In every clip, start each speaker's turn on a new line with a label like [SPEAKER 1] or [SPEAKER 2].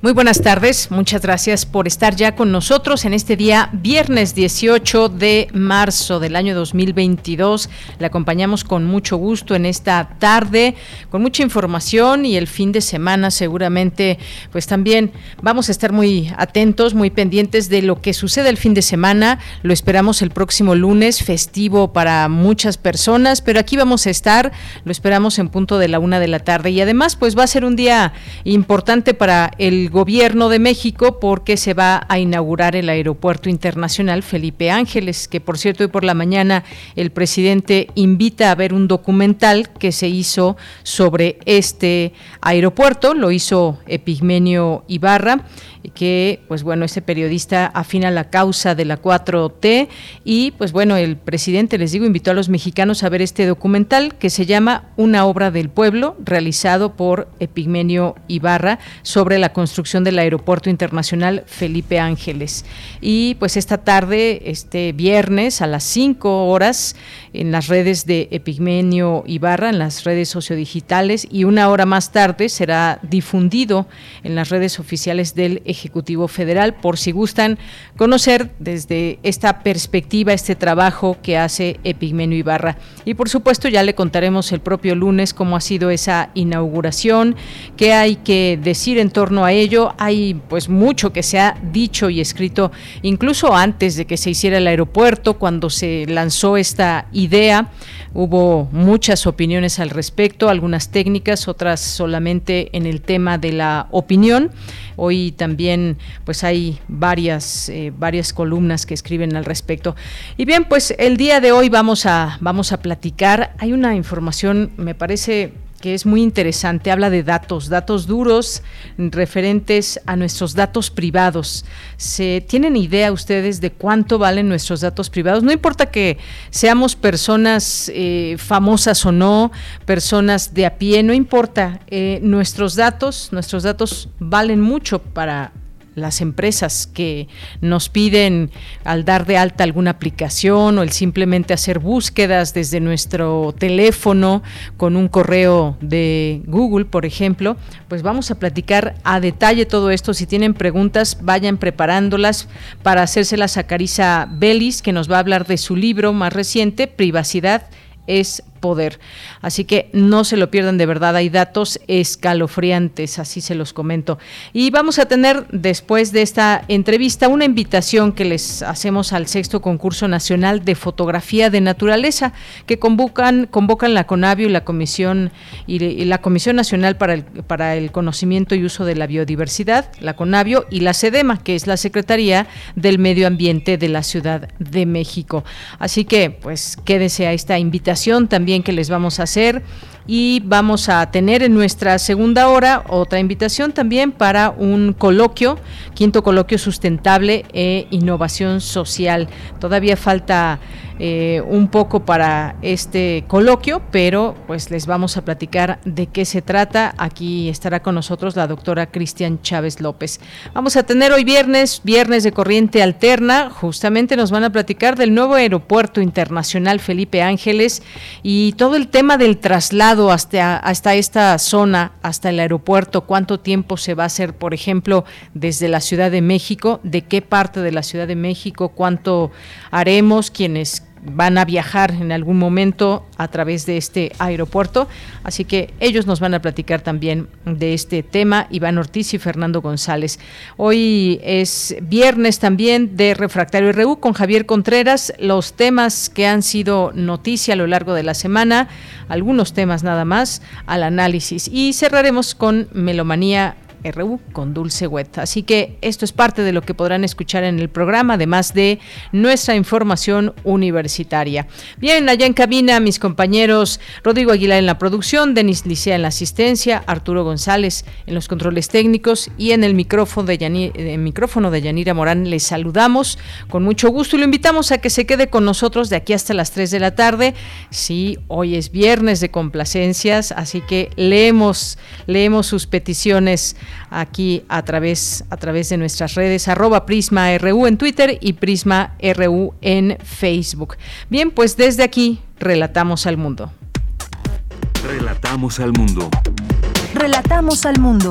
[SPEAKER 1] Muy buenas tardes, muchas gracias por estar ya con nosotros en este día viernes 18 de marzo del año 2022. Le acompañamos con mucho gusto en esta tarde, con mucha información y el fin de semana seguramente pues también vamos a estar muy atentos, muy pendientes de lo que sucede el fin de semana. Lo esperamos el próximo lunes, festivo para muchas personas, pero aquí vamos a estar, lo esperamos en punto de la una de la tarde y además pues va a ser un día importante para el Gobierno de México porque se va a inaugurar el Aeropuerto Internacional Felipe Ángeles, que por cierto hoy por la mañana el presidente invita a ver un documental que se hizo sobre este aeropuerto, lo hizo Epigmenio Ibarra que pues bueno, ese periodista afina la causa de la 4T y pues bueno, el presidente, les digo, invitó a los mexicanos a ver este documental que se llama Una obra del pueblo, realizado por Epigmenio Ibarra sobre la construcción del Aeropuerto Internacional Felipe Ángeles. Y pues esta tarde, este viernes a las 5 horas, en las redes de Epigmenio Ibarra, en las redes sociodigitales, y una hora más tarde será difundido en las redes oficiales del Ejecutivo Federal, por si gustan conocer desde esta perspectiva este trabajo que hace Epigmenio Ibarra. Y por supuesto ya le contaremos el propio lunes cómo ha sido esa inauguración, qué hay que decir en torno a ello. Hay pues mucho que se ha dicho y escrito incluso antes de que se hiciera el aeropuerto, cuando se lanzó esta idea. Hubo muchas opiniones al respecto, algunas técnicas, otras solamente en el tema de la opinión. Hoy también pues hay varias, eh, varias columnas que escriben al respecto. Y bien, pues el día de hoy vamos a, vamos a platicar. Hay una información, me parece que es muy interesante. Habla de datos, datos duros referentes a nuestros datos privados. ¿Se tienen idea ustedes de cuánto valen nuestros datos privados? No importa que seamos personas eh, famosas o no, personas de a pie, no importa. Eh, nuestros datos, nuestros datos valen mucho para las empresas que nos piden al dar de alta alguna aplicación o el simplemente hacer búsquedas desde nuestro teléfono con un correo de Google, por ejemplo, pues vamos a platicar a detalle todo esto. Si tienen preguntas, vayan preparándolas para hacérselas a Carisa Belis, que nos va a hablar de su libro más reciente, Privacidad es poder. Así que no se lo pierdan de verdad, hay datos escalofriantes, así se los comento. Y vamos a tener después de esta entrevista una invitación que les hacemos al sexto concurso nacional de fotografía de naturaleza que convocan convocan la CONAVIO y la Comisión y, la Comisión Nacional para el, para el Conocimiento y Uso de la Biodiversidad, la CONAVIO y la SEDEMA, que es la Secretaría del Medio Ambiente de la Ciudad de México. Así que pues quédese a esta invitación también que les vamos a hacer y vamos a tener en nuestra segunda hora otra invitación también para un coloquio, quinto coloquio sustentable e innovación social. Todavía falta eh, un poco para este coloquio, pero pues les vamos a platicar de qué se trata. Aquí estará con nosotros la doctora Cristian Chávez López. Vamos a tener hoy viernes, viernes de corriente alterna. Justamente nos van a platicar del nuevo aeropuerto internacional Felipe Ángeles y todo el tema del traslado hasta, hasta esta zona, hasta el aeropuerto, cuánto tiempo se va a hacer, por ejemplo, desde la Ciudad de México, de qué parte de la Ciudad de México, cuánto haremos, quienes van a viajar en algún momento a través de este aeropuerto. Así que ellos nos van a platicar también de este tema, Iván Ortiz y Fernando González. Hoy es viernes también de Refractario RU con Javier Contreras. Los temas que han sido noticia a lo largo de la semana, algunos temas nada más al análisis. Y cerraremos con Melomanía RU con Dulce Wet. Así que esto es parte de lo que podrán escuchar en el programa, además de nuestra información universitaria. Bien, allá en cabina, mis compañeros Rodrigo Aguilar en la producción, Denis Licea en la asistencia, Arturo González en los controles técnicos y en el micrófono de, Yanira, micrófono de Yanira Morán les saludamos con mucho gusto y lo invitamos a que se quede con nosotros de aquí hasta las 3 de la tarde. Sí, hoy es viernes de complacencias, así que leemos, leemos sus peticiones aquí a través, a través de nuestras redes, arroba Prisma RU en Twitter y Prisma RU en Facebook. Bien, pues desde aquí relatamos al mundo.
[SPEAKER 2] Relatamos al mundo.
[SPEAKER 3] Relatamos al mundo.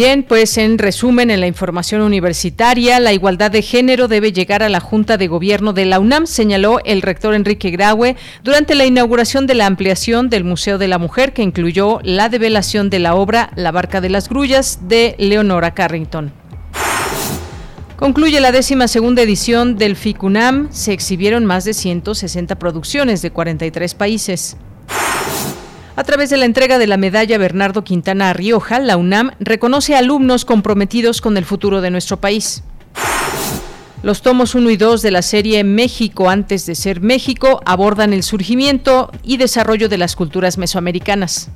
[SPEAKER 1] Bien, pues en resumen, en la información universitaria, la igualdad de género debe llegar a la Junta de Gobierno de la UNAM, señaló el rector Enrique Graue durante la inauguración de la ampliación del Museo de la Mujer, que incluyó la develación de la obra La Barca de las Grullas de Leonora Carrington. Concluye la décima segunda edición del FICUNAM. Se exhibieron más de 160 producciones de 43 países. A través de la entrega de la medalla Bernardo Quintana Rioja, la UNAM reconoce a alumnos comprometidos con el futuro de nuestro país. Los tomos 1 y 2 de la serie México antes de ser México abordan el surgimiento y desarrollo de las culturas mesoamericanas.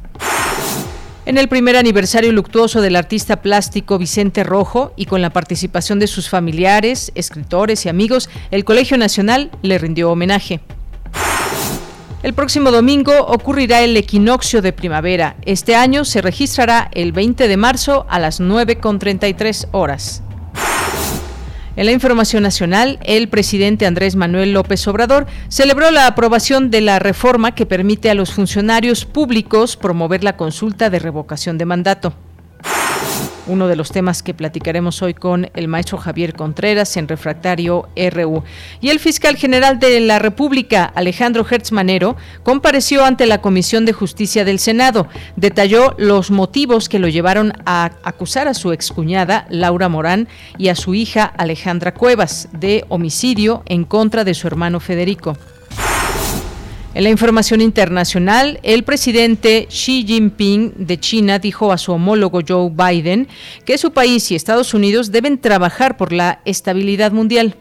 [SPEAKER 1] En el primer aniversario luctuoso del artista plástico Vicente Rojo y con la participación de sus familiares, escritores y amigos, el Colegio Nacional le rindió homenaje. El próximo domingo ocurrirá el equinoccio de primavera. Este año se registrará el 20 de marzo a las 9.33 horas. En la información nacional, el presidente Andrés Manuel López Obrador celebró la aprobación de la reforma que permite a los funcionarios públicos promover la consulta de revocación de mandato uno de los temas que platicaremos hoy con el maestro Javier Contreras en Refractario RU. Y el fiscal general de la República, Alejandro Hertz Manero, compareció ante la Comisión de Justicia del Senado. Detalló los motivos que lo llevaron a acusar a su excuñada, Laura Morán, y a su hija, Alejandra Cuevas, de homicidio en contra de su hermano Federico. En la información internacional, el presidente Xi Jinping de China dijo a su homólogo Joe Biden que su país y Estados Unidos deben trabajar por la estabilidad mundial.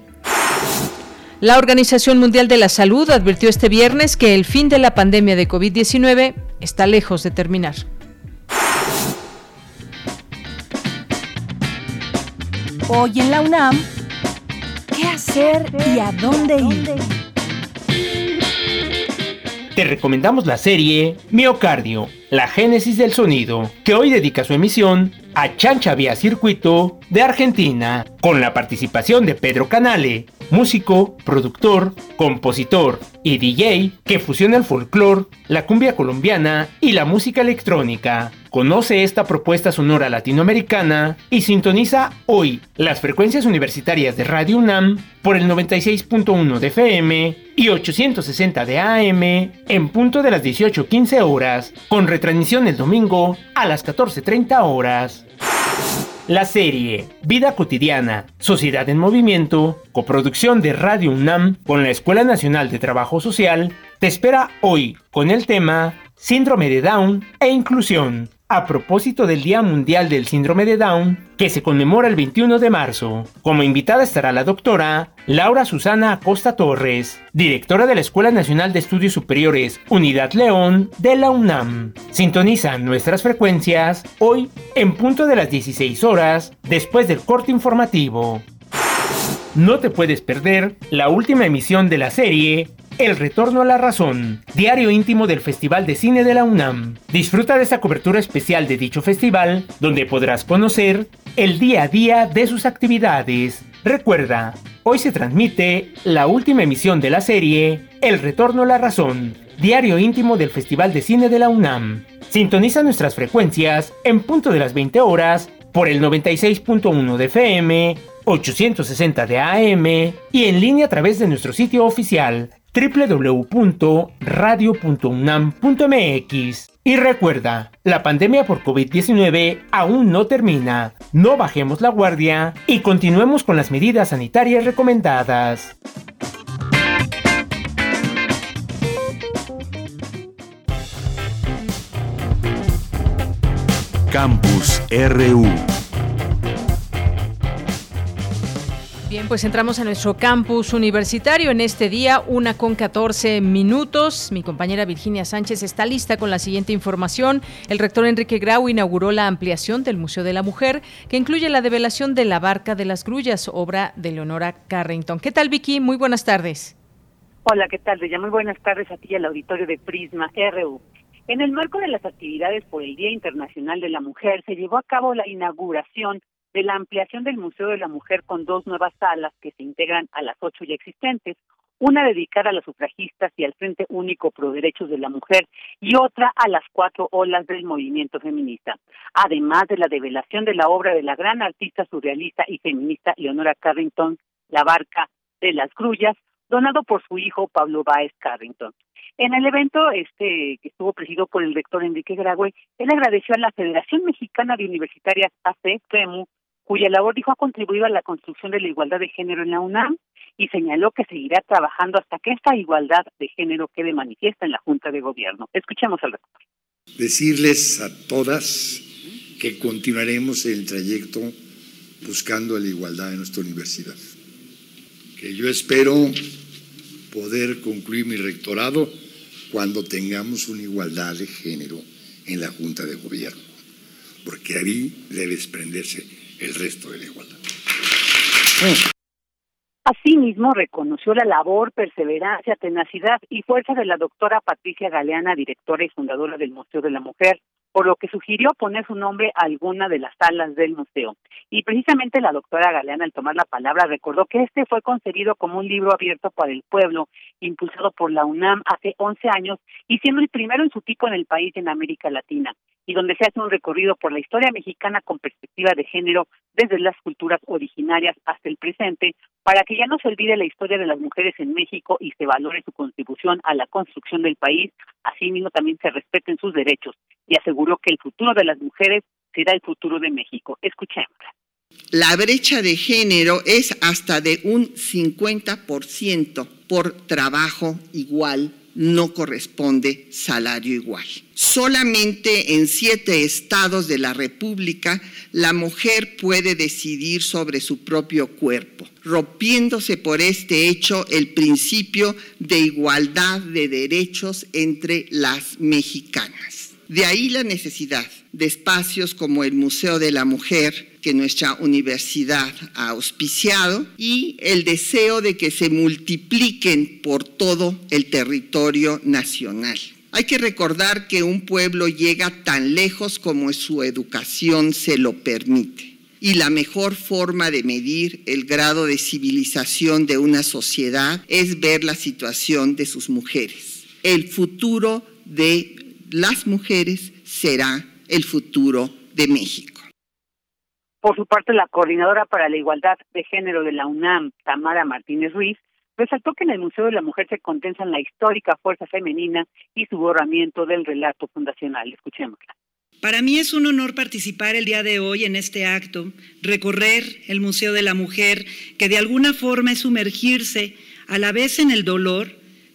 [SPEAKER 1] La Organización Mundial de la Salud advirtió este viernes que el fin de la pandemia de COVID-19 está lejos de terminar.
[SPEAKER 3] Hoy en la UNAM, ¿qué hacer y a dónde ir?
[SPEAKER 4] Te recomendamos la serie Miocardio, la génesis del sonido, que hoy dedica su emisión a Chancha Vía Circuito de Argentina, con la participación de Pedro Canale, músico, productor, compositor y DJ que fusiona el folclore, la cumbia colombiana y la música electrónica. Conoce esta propuesta sonora latinoamericana y sintoniza hoy las frecuencias universitarias de Radio UNAM por el 96.1 de FM y 860 de AM en punto de las 18.15 horas, con retransmisión el domingo a las 14.30 horas. La serie Vida cotidiana, Sociedad en Movimiento, coproducción de Radio UNAM con la Escuela Nacional de Trabajo Social, te espera hoy con el tema Síndrome de Down e Inclusión a propósito del Día Mundial del Síndrome de Down, que se conmemora el 21 de marzo. Como invitada estará la doctora Laura Susana Acosta Torres, directora de la Escuela Nacional de Estudios Superiores Unidad León de la UNAM. Sintoniza nuestras frecuencias hoy en punto de las 16 horas después del corte informativo. No te puedes perder la última emisión de la serie el Retorno a la Razón, diario íntimo del Festival de Cine de la UNAM. Disfruta de esta cobertura especial de dicho festival, donde podrás conocer el día a día de sus actividades. Recuerda, hoy se transmite la última emisión de la serie El Retorno a la Razón, diario íntimo del Festival de Cine de la UNAM. Sintoniza nuestras frecuencias en punto de las 20 horas por el 96.1 de FM, 860 de AM y en línea a través de nuestro sitio oficial www.radio.unam.mx. Y recuerda, la pandemia por COVID-19 aún no termina. No bajemos la guardia y continuemos con las medidas sanitarias recomendadas.
[SPEAKER 5] Campus RU
[SPEAKER 1] Bien, pues entramos a nuestro campus universitario en este día, una con 14 minutos. Mi compañera Virginia Sánchez está lista con la siguiente información. El rector Enrique Grau inauguró la ampliación del Museo de la Mujer, que incluye la develación de la Barca de las Grullas, obra de Leonora Carrington. ¿Qué tal, Vicky? Muy buenas tardes.
[SPEAKER 6] Hola, ¿qué tal? Ya muy buenas tardes a ti al auditorio de Prisma RU. En el marco de las actividades por el Día Internacional de la Mujer, se llevó a cabo la inauguración de la ampliación del Museo de la Mujer con dos nuevas salas que se integran a las ocho ya existentes, una dedicada a las sufragistas y al Frente Único Pro Derechos de la Mujer y otra a las cuatro olas del movimiento feminista, además de la develación de la obra de la gran artista surrealista y feminista Leonora Carrington, La Barca de las Grullas, donado por su hijo Pablo Báez Carrington. En el evento este que estuvo presidido por el rector Enrique Graue, él agradeció a la Federación Mexicana de Universitarias AC, FEMU, cuya labor dijo ha contribuido a la construcción de la igualdad de género en la UNAM y señaló que seguirá trabajando hasta que esta igualdad de género quede manifiesta en la Junta de Gobierno. Escuchemos al rector.
[SPEAKER 7] Decirles a todas que continuaremos el trayecto buscando la igualdad en nuestra universidad. Que yo espero poder concluir mi rectorado cuando tengamos una igualdad de género en la Junta de Gobierno, porque ahí debe desprenderse el resto de la igualdad.
[SPEAKER 6] Asimismo, reconoció la labor, perseverancia, tenacidad y fuerza de la doctora Patricia Galeana, directora y fundadora del Museo de la Mujer, por lo que sugirió poner su nombre a alguna de las salas del museo. Y precisamente la doctora Galeana, al tomar la palabra, recordó que este fue concebido como un libro abierto para el pueblo, impulsado por la UNAM hace 11 años y siendo el primero en su tipo en el país en América Latina, y donde se hace un recorrido por la historia mexicana con perspectiva de género desde las culturas originarias hasta el presente, para que ya no se olvide la historia de las mujeres en México y se valore su contribución a la construcción del país, asimismo también se respeten sus derechos y aseguró que el futuro de las mujeres será el futuro de México. Escuchémosla.
[SPEAKER 8] La brecha de género es hasta de un 50% por trabajo igual no corresponde salario igual. Solamente en siete estados de la República la mujer puede decidir sobre su propio cuerpo, rompiéndose por este hecho el principio de igualdad de derechos entre las mexicanas. De ahí la necesidad de espacios como el Museo de la Mujer, que nuestra universidad ha auspiciado, y el deseo de que se multipliquen por todo el territorio nacional. Hay que recordar que un pueblo llega tan lejos como su educación se lo permite. Y la mejor forma de medir el grado de civilización de una sociedad es ver la situación de sus mujeres. El futuro de las mujeres será el futuro de México.
[SPEAKER 6] Por su parte, la coordinadora para la igualdad de género de la UNAM, Tamara Martínez Ruiz, resaltó que en el Museo de la Mujer se condensan la histórica fuerza femenina y su borramiento del relato fundacional. Escuchémosla.
[SPEAKER 9] Para mí es un honor participar el día de hoy en este acto, recorrer el Museo de la Mujer, que de alguna forma es sumergirse a la vez en el dolor,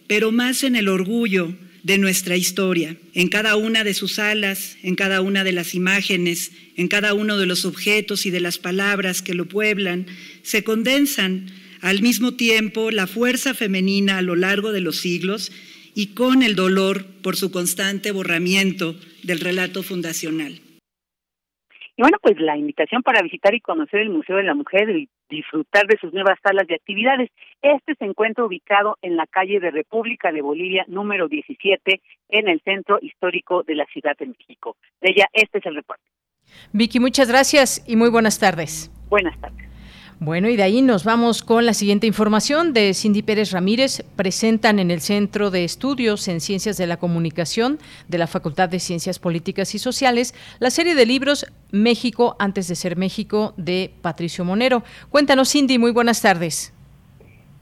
[SPEAKER 9] pero más en el orgullo de nuestra historia, en cada una de sus alas, en cada una de las imágenes, en cada uno de los objetos y de las palabras que lo pueblan, se condensan al mismo tiempo la fuerza femenina a lo largo de los siglos y con el dolor por su constante borramiento del relato fundacional.
[SPEAKER 6] Y bueno, pues la invitación para visitar y conocer el Museo de la Mujer disfrutar de sus nuevas salas de actividades. Este se encuentra ubicado en la calle de República de Bolivia número 17 en el centro histórico de la Ciudad de México. De ella, este es el reporte.
[SPEAKER 1] Vicky, muchas gracias y muy buenas tardes.
[SPEAKER 6] Buenas tardes.
[SPEAKER 1] Bueno, y de ahí nos vamos con la siguiente información de Cindy Pérez Ramírez. Presentan en el Centro de Estudios en Ciencias de la Comunicación de la Facultad de Ciencias Políticas y Sociales la serie de libros México antes de ser México de Patricio Monero. Cuéntanos, Cindy, muy buenas tardes.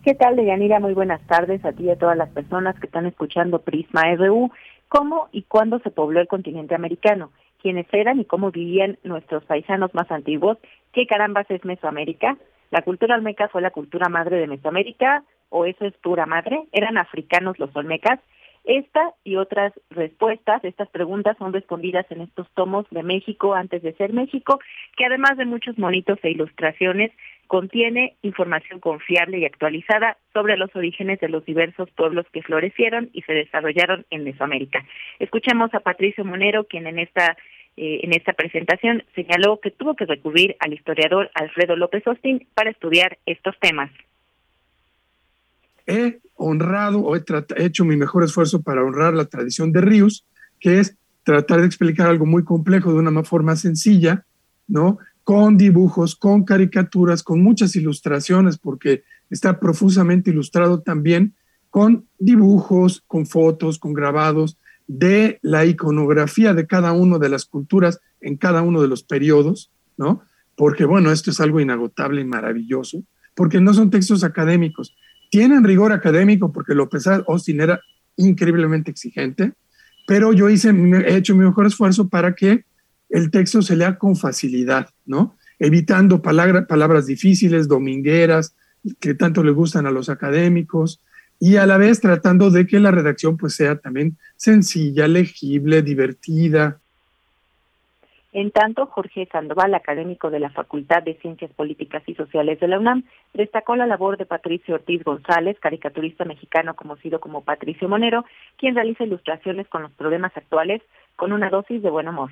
[SPEAKER 10] ¿Qué tal, Deyanira? Muy buenas tardes a ti y a todas las personas que están escuchando Prisma RU. ¿Cómo y cuándo se pobló el continente americano? quiénes eran y cómo vivían nuestros paisanos más antiguos. ¿Qué carambas es Mesoamérica? ¿La cultura olmeca fue la cultura madre de Mesoamérica o eso es pura madre? ¿Eran africanos los olmecas? Esta y otras respuestas, estas preguntas son respondidas en estos tomos de México antes de ser México, que además de muchos monitos e ilustraciones, contiene información confiable y actualizada sobre los orígenes de los diversos pueblos que florecieron y se desarrollaron en Mesoamérica. Escuchemos a Patricio Monero, quien en esta eh, en esta presentación señaló que tuvo que recurrir al historiador Alfredo López Austin para estudiar estos temas
[SPEAKER 5] he honrado o he, hecho mi mejor esfuerzo para honrar la tradición de Ríos, que es tratar de explicar algo muy complejo de una forma sencilla, ¿no? Con dibujos, con caricaturas, con muchas ilustraciones, porque está profusamente ilustrado también con dibujos, con fotos, con grabados de la iconografía de cada una de las culturas en cada uno de los periodos, ¿no? Porque, bueno, esto es algo inagotable y maravilloso, porque no son textos académicos, tienen rigor académico porque López Austin era increíblemente exigente, pero yo hice, he hecho mi mejor esfuerzo para que el texto se lea con facilidad, ¿no? Evitando palabras difíciles, domingueras, que tanto le gustan a los académicos, y a la vez tratando de que la redacción pues sea también sencilla, legible, divertida,
[SPEAKER 10] en tanto, Jorge Sandoval, académico de la Facultad de Ciencias Políticas y Sociales de la UNAM, destacó la labor de Patricio Ortiz González, caricaturista mexicano conocido como Patricio Monero, quien realiza ilustraciones con los problemas actuales con una dosis de buen humor.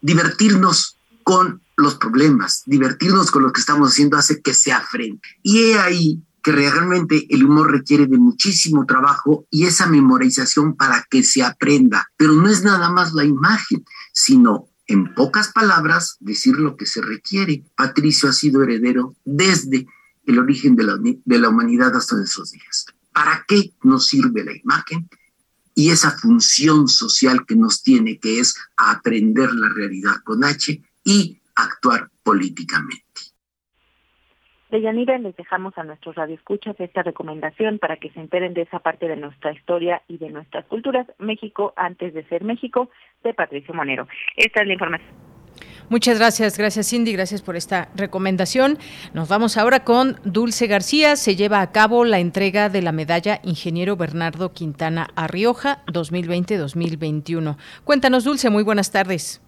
[SPEAKER 11] Divertirnos con los problemas, divertirnos con lo que estamos haciendo hace que se afrente. Y he ahí que realmente el humor requiere de muchísimo trabajo y esa memorización para que se aprenda. Pero no es nada más la imagen, sino en pocas palabras, decir lo que se requiere. Patricio ha sido heredero desde el origen de la, de la humanidad hasta nuestros días. ¿Para qué nos sirve la imagen? Y esa función social que nos tiene, que es aprender la realidad con H y actuar políticamente.
[SPEAKER 10] De Yanira les dejamos a nuestros radioescuchas esta recomendación para que se enteren de esa parte de nuestra historia y de nuestras culturas, México antes de ser México, de Patricio Monero. Esta es la información.
[SPEAKER 1] Muchas gracias, gracias Cindy, gracias por esta recomendación. Nos vamos ahora con Dulce García. Se lleva a cabo la entrega de la medalla Ingeniero Bernardo Quintana Arrioja 2020-2021. Cuéntanos, Dulce, muy buenas tardes.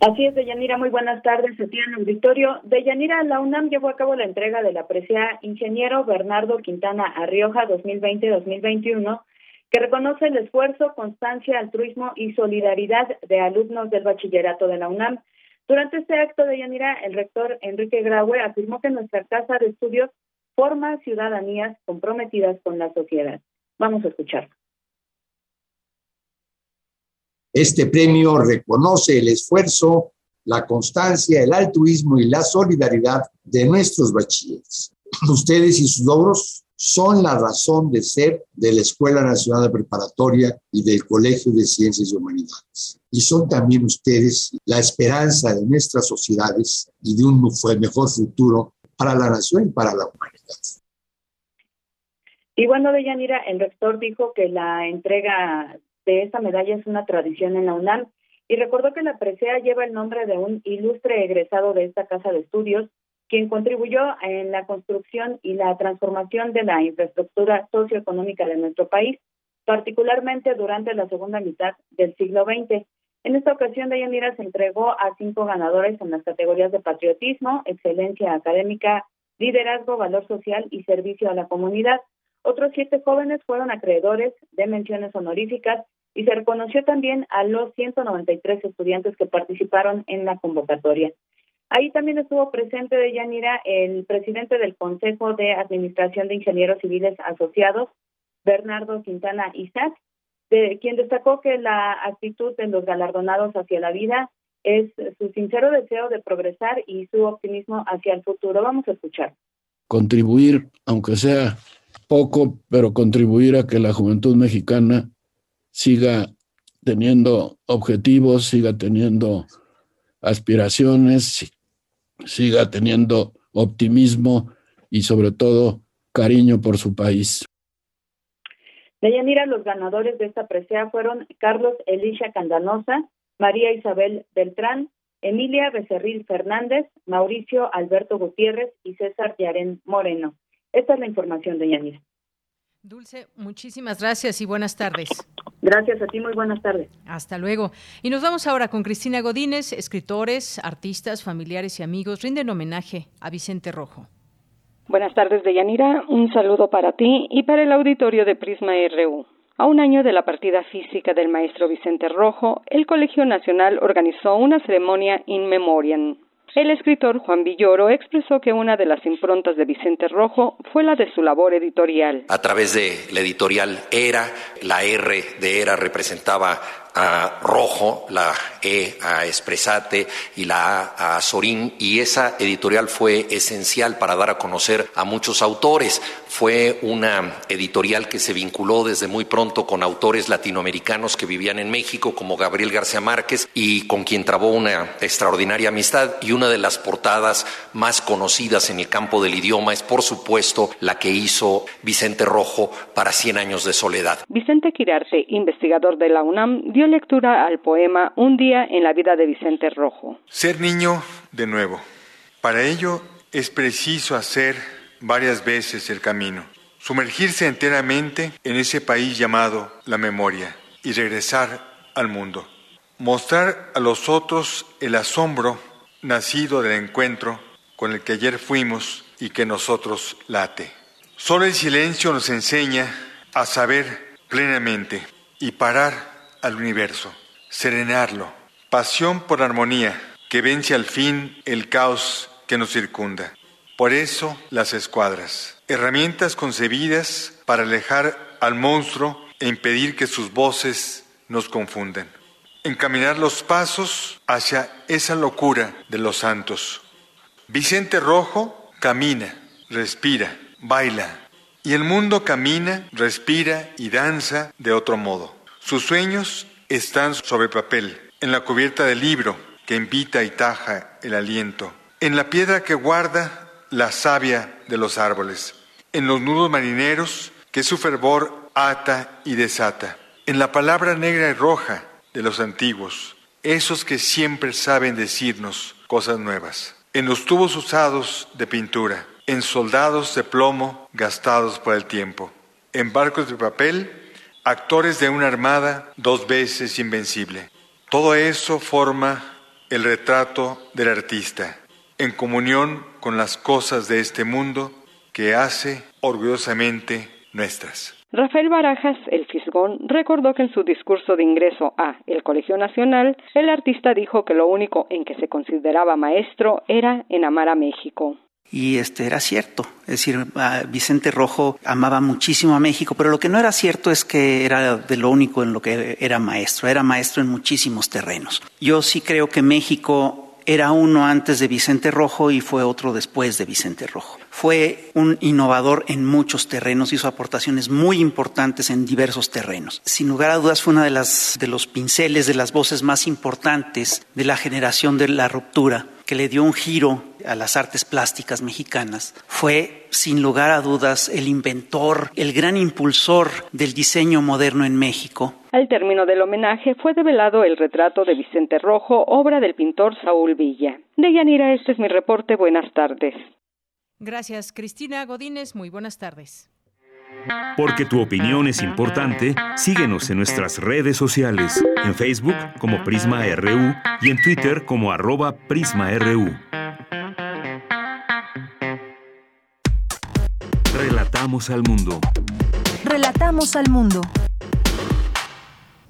[SPEAKER 12] Así es, Deyanira, muy buenas tardes a ti en el auditorio. Deyanira, la UNAM llevó a cabo la entrega de la presea Ingeniero Bernardo Quintana Arrioja 2020-2021, que reconoce el esfuerzo, constancia, altruismo y solidaridad de alumnos del bachillerato de la UNAM. Durante este acto, de Yanira, el rector Enrique Graue afirmó que nuestra casa de estudios forma ciudadanías comprometidas con la sociedad. Vamos a escuchar.
[SPEAKER 13] Este premio reconoce el esfuerzo, la constancia, el altruismo y la solidaridad de nuestros bachilleres. Ustedes y sus logros son la razón de ser de la Escuela Nacional de Preparatoria y del Colegio de Ciencias y Humanidades. Y son también ustedes la esperanza de nuestras sociedades y de un mejor futuro para la nación y para la humanidad.
[SPEAKER 12] Y bueno, Deyanira, el rector dijo que la entrega de esta medalla es una tradición en la UNAM y recordó que la presea lleva el nombre de un ilustre egresado de esta casa de estudios, quien contribuyó en la construcción y la transformación de la infraestructura socioeconómica de nuestro país, particularmente durante la segunda mitad del siglo XX. En esta ocasión, Deyanira se entregó a cinco ganadores en las categorías de patriotismo, excelencia académica, liderazgo, valor social y servicio a la comunidad. Otros siete jóvenes fueron acreedores de menciones honoríficas y se reconoció también a los 193 estudiantes que participaron en la convocatoria. Ahí también estuvo presente de Yanira el presidente del Consejo de Administración de Ingenieros Civiles Asociados, Bernardo Quintana Isaac, de quien destacó que la actitud de los galardonados hacia la vida es su sincero deseo de progresar y su optimismo hacia el futuro. Vamos a escuchar.
[SPEAKER 14] Contribuir, aunque sea poco, pero contribuir a que la juventud mexicana siga teniendo objetivos, siga teniendo aspiraciones, siga teniendo optimismo y sobre todo cariño por su país.
[SPEAKER 12] Deyanira, los ganadores de esta presea fueron Carlos Elisha Candanosa, María Isabel Beltrán, Emilia Becerril Fernández, Mauricio Alberto Gutiérrez y César Yarén Moreno. Esta es la información de Yanira.
[SPEAKER 1] Dulce, muchísimas gracias y buenas tardes.
[SPEAKER 12] Gracias a ti, muy buenas tardes.
[SPEAKER 1] Hasta luego. Y nos vamos ahora con Cristina Godínez, escritores, artistas, familiares y amigos rinden homenaje a Vicente Rojo.
[SPEAKER 15] Buenas tardes, Deyanira. Un saludo para ti y para el auditorio de Prisma RU. A un año de la partida física del maestro Vicente Rojo, el Colegio Nacional organizó una ceremonia in memoriam. El escritor Juan Villoro expresó que una de las improntas de Vicente Rojo fue la de su labor editorial.
[SPEAKER 16] A través de la editorial Era, la R de Era representaba a Rojo, la E a Espresate y la A a Sorín, y esa editorial fue esencial para dar a conocer a muchos autores. Fue una editorial que se vinculó desde muy pronto con autores latinoamericanos que vivían en México, como Gabriel García Márquez, y con quien trabó una extraordinaria amistad. Y una de las portadas más conocidas en el campo del idioma es, por supuesto, la que hizo Vicente Rojo para Cien años de soledad.
[SPEAKER 15] Vicente Quirarte, investigador de la UNAM, dio lectura al poema Un día en la vida de Vicente Rojo.
[SPEAKER 17] Ser niño de nuevo. Para ello es preciso hacer varias veces el camino, sumergirse enteramente en ese país llamado la memoria y regresar al mundo. Mostrar a los otros el asombro nacido del encuentro con el que ayer fuimos y que nosotros late. Solo el silencio nos enseña a saber plenamente y parar al universo, serenarlo, pasión por armonía que vence al fin el caos que nos circunda. Por eso las escuadras, herramientas concebidas para alejar al monstruo e impedir que sus voces nos confundan. Encaminar los pasos hacia esa locura de los santos. Vicente Rojo camina, respira, baila, y el mundo camina, respira y danza de otro modo. Sus sueños están sobre papel, en la cubierta del libro que invita y taja el aliento, en la piedra que guarda la savia de los árboles, en los nudos marineros que su fervor ata y desata, en la palabra negra y roja de los antiguos, esos que siempre saben decirnos cosas nuevas, en los tubos usados de pintura, en soldados de plomo gastados por el tiempo, en barcos de papel actores de una armada dos veces invencible. Todo eso forma el retrato del artista, en comunión con las cosas de este mundo que hace orgullosamente nuestras.
[SPEAKER 15] Rafael Barajas, el Fisgón, recordó que en su discurso de ingreso a el Colegio Nacional, el artista dijo que lo único en que se consideraba maestro era en amar a México.
[SPEAKER 18] Y este era cierto, es decir, Vicente Rojo amaba muchísimo a México, pero lo que no era cierto es que era de lo único en lo que era maestro, era maestro en muchísimos terrenos. Yo sí creo que México era uno antes de Vicente Rojo y fue otro después de Vicente Rojo. Fue un innovador en muchos terrenos, hizo aportaciones muy importantes en diversos terrenos. Sin lugar a dudas fue una de las de los pinceles, de las voces más importantes de la generación de la ruptura que le dio un giro a las artes plásticas mexicanas, fue sin lugar a dudas el inventor, el gran impulsor del diseño moderno en México.
[SPEAKER 15] Al término del homenaje fue develado el retrato de Vicente Rojo, obra del pintor Saúl Villa. De Yanira, este es mi reporte. Buenas tardes.
[SPEAKER 1] Gracias, Cristina Godínez. Muy buenas tardes.
[SPEAKER 2] Porque tu opinión es importante, síguenos en nuestras redes sociales, en Facebook como Prisma RU y en Twitter como arroba PrismaRU. Relatamos al mundo.
[SPEAKER 19] Relatamos al mundo.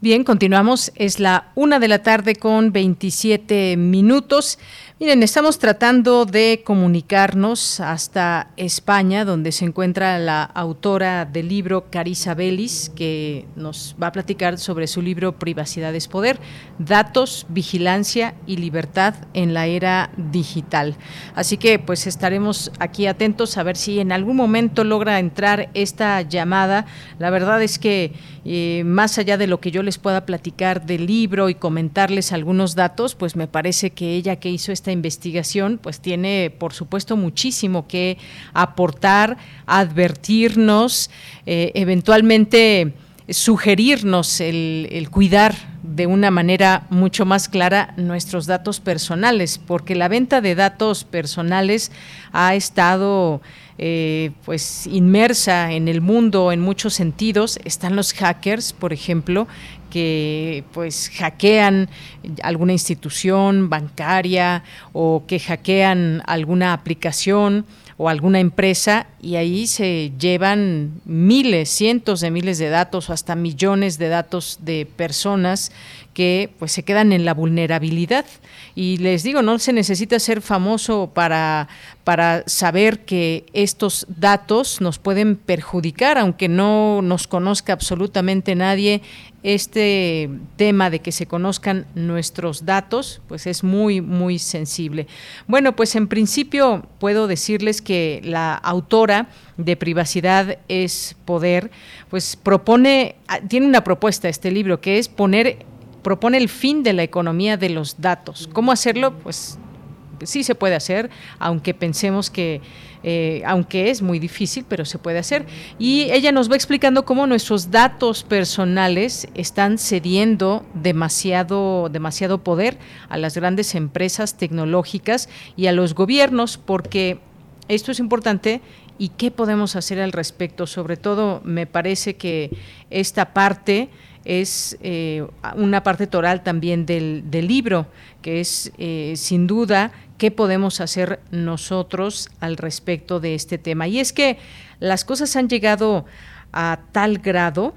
[SPEAKER 1] Bien, continuamos. Es la una de la tarde con 27 minutos. Miren, estamos tratando de comunicarnos hasta España, donde se encuentra la autora del libro Carisa Belis, que nos va a platicar sobre su libro Privacidad es Poder, Datos, Vigilancia y Libertad en la Era Digital. Así que pues estaremos aquí atentos a ver si en algún momento logra entrar esta llamada. La verdad es que eh, más allá de lo que yo les pueda platicar del libro y comentarles algunos datos, pues me parece que ella que hizo esta investigación, pues tiene, por supuesto, muchísimo que aportar, advertirnos, eh, eventualmente sugerirnos el, cuidar de una manera mucho más clara nuestros datos personales, porque la venta de datos personales ha estado eh, pues inmersa en el mundo en muchos sentidos. Están los hackers, por ejemplo, que pues hackean alguna institución bancaria o que hackean alguna aplicación o alguna empresa y ahí se llevan miles, cientos de miles de datos o hasta millones de datos de personas que pues se quedan en la vulnerabilidad y les digo no se necesita ser famoso para para saber que estos datos nos pueden perjudicar aunque no nos conozca absolutamente nadie este tema de que se conozcan nuestros datos, pues es muy, muy sensible. Bueno, pues en principio puedo decirles que la autora de Privacidad es Poder, pues propone, ah, tiene una propuesta este libro que es poner, propone el fin de la economía de los datos. ¿Cómo hacerlo? Pues sí se puede hacer, aunque pensemos que eh, aunque es muy difícil, pero se puede hacer. Y ella nos va explicando cómo nuestros datos personales están cediendo demasiado, demasiado poder a las grandes empresas tecnológicas y a los gobiernos, porque esto es importante y qué podemos hacer al respecto. Sobre todo, me parece que esta parte es eh, una parte toral también del, libro, que es eh, sin duda qué podemos hacer nosotros al respecto de este tema. Y es que las cosas han llegado a tal grado,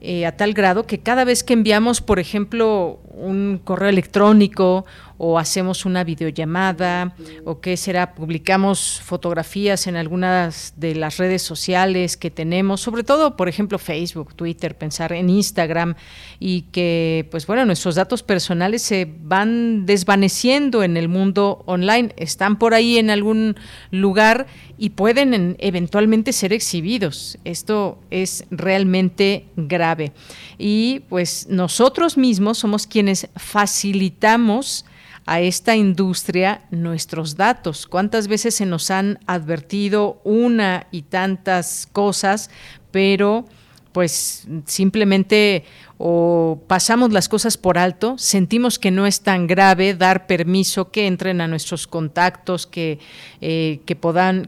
[SPEAKER 1] eh, a tal grado que cada vez que enviamos, por ejemplo, un correo electrónico o hacemos una videollamada o qué será, publicamos fotografías en algunas de las redes sociales que tenemos, sobre todo, por ejemplo, Facebook, Twitter, pensar en Instagram y que, pues bueno, nuestros datos personales se van desvaneciendo en el mundo online, están por ahí en algún lugar y pueden eventualmente ser exhibidos. Esto es realmente grave. Y pues nosotros mismos somos quienes facilitamos a esta industria nuestros datos. ¿Cuántas veces se nos han advertido una y tantas cosas, pero pues simplemente o pasamos las cosas por alto, sentimos que no es tan grave dar permiso que entren a nuestros contactos, que, eh, que,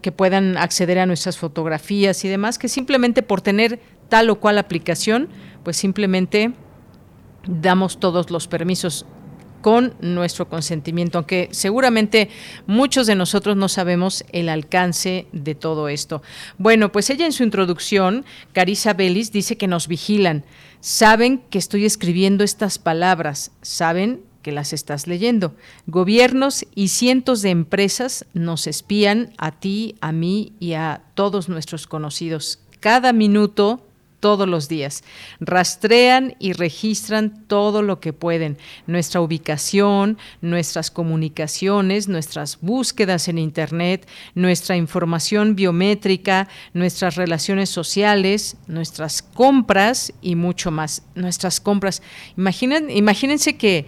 [SPEAKER 1] que puedan acceder a nuestras fotografías y demás, que simplemente por tener tal o cual aplicación, pues simplemente damos todos los permisos con nuestro consentimiento, aunque seguramente muchos de nosotros no sabemos el alcance de todo esto. Bueno, pues ella en su introducción, Carissa Bellis, dice que nos vigilan, saben que estoy escribiendo estas palabras, saben que las estás leyendo. Gobiernos y cientos de empresas nos espían a ti, a mí y a todos nuestros conocidos. Cada minuto todos los días. Rastrean y registran todo lo que pueden, nuestra ubicación, nuestras comunicaciones, nuestras búsquedas en Internet, nuestra información biométrica, nuestras relaciones sociales, nuestras compras y mucho más. Nuestras compras. Imaginen, imagínense que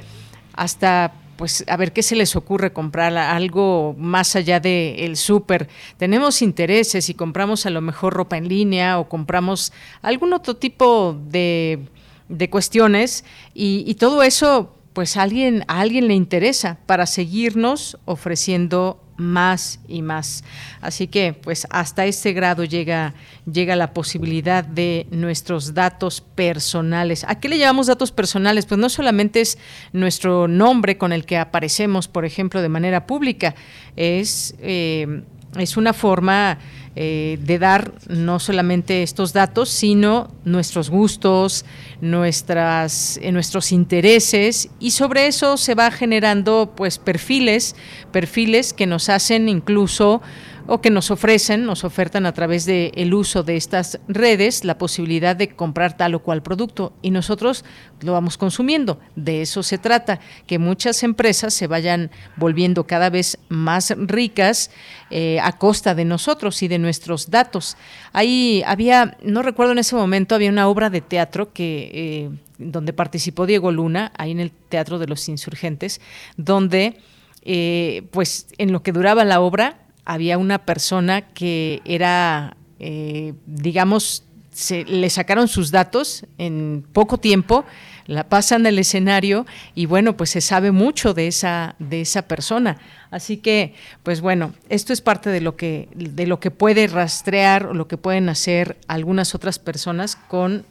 [SPEAKER 1] hasta pues a ver qué se les ocurre comprar algo más allá del el súper. Tenemos intereses y compramos a lo mejor ropa en línea o compramos algún otro tipo de, de cuestiones y, y todo eso pues alguien, a alguien le interesa para seguirnos ofreciendo más y más. Así que, pues hasta este grado llega, llega la posibilidad de nuestros datos personales. ¿A qué le llamamos datos personales? Pues no solamente es nuestro nombre con el que aparecemos, por ejemplo, de manera pública, es, eh, es una forma eh, de dar no solamente estos datos, sino nuestros gustos, nuestras, eh, nuestros intereses y sobre eso se va generando pues perfiles, perfiles que nos hacen incluso o que nos ofrecen, nos ofertan a través del el uso de estas redes la posibilidad de comprar tal o cual producto y nosotros lo vamos consumiendo. De eso se trata, que muchas empresas se vayan volviendo cada vez más ricas eh, a costa de nosotros y de nuestros datos. Ahí había, no recuerdo en ese momento, había una obra de teatro que... Eh, donde participó Diego Luna, ahí en el Teatro de los Insurgentes, donde eh, pues en lo que duraba la obra había una persona que era, eh, digamos, se, le sacaron sus datos en poco tiempo, la pasan al escenario y bueno, pues se sabe mucho de esa, de esa persona. Así que, pues bueno, esto es parte de lo que, de lo que puede rastrear o lo que pueden hacer algunas otras personas con,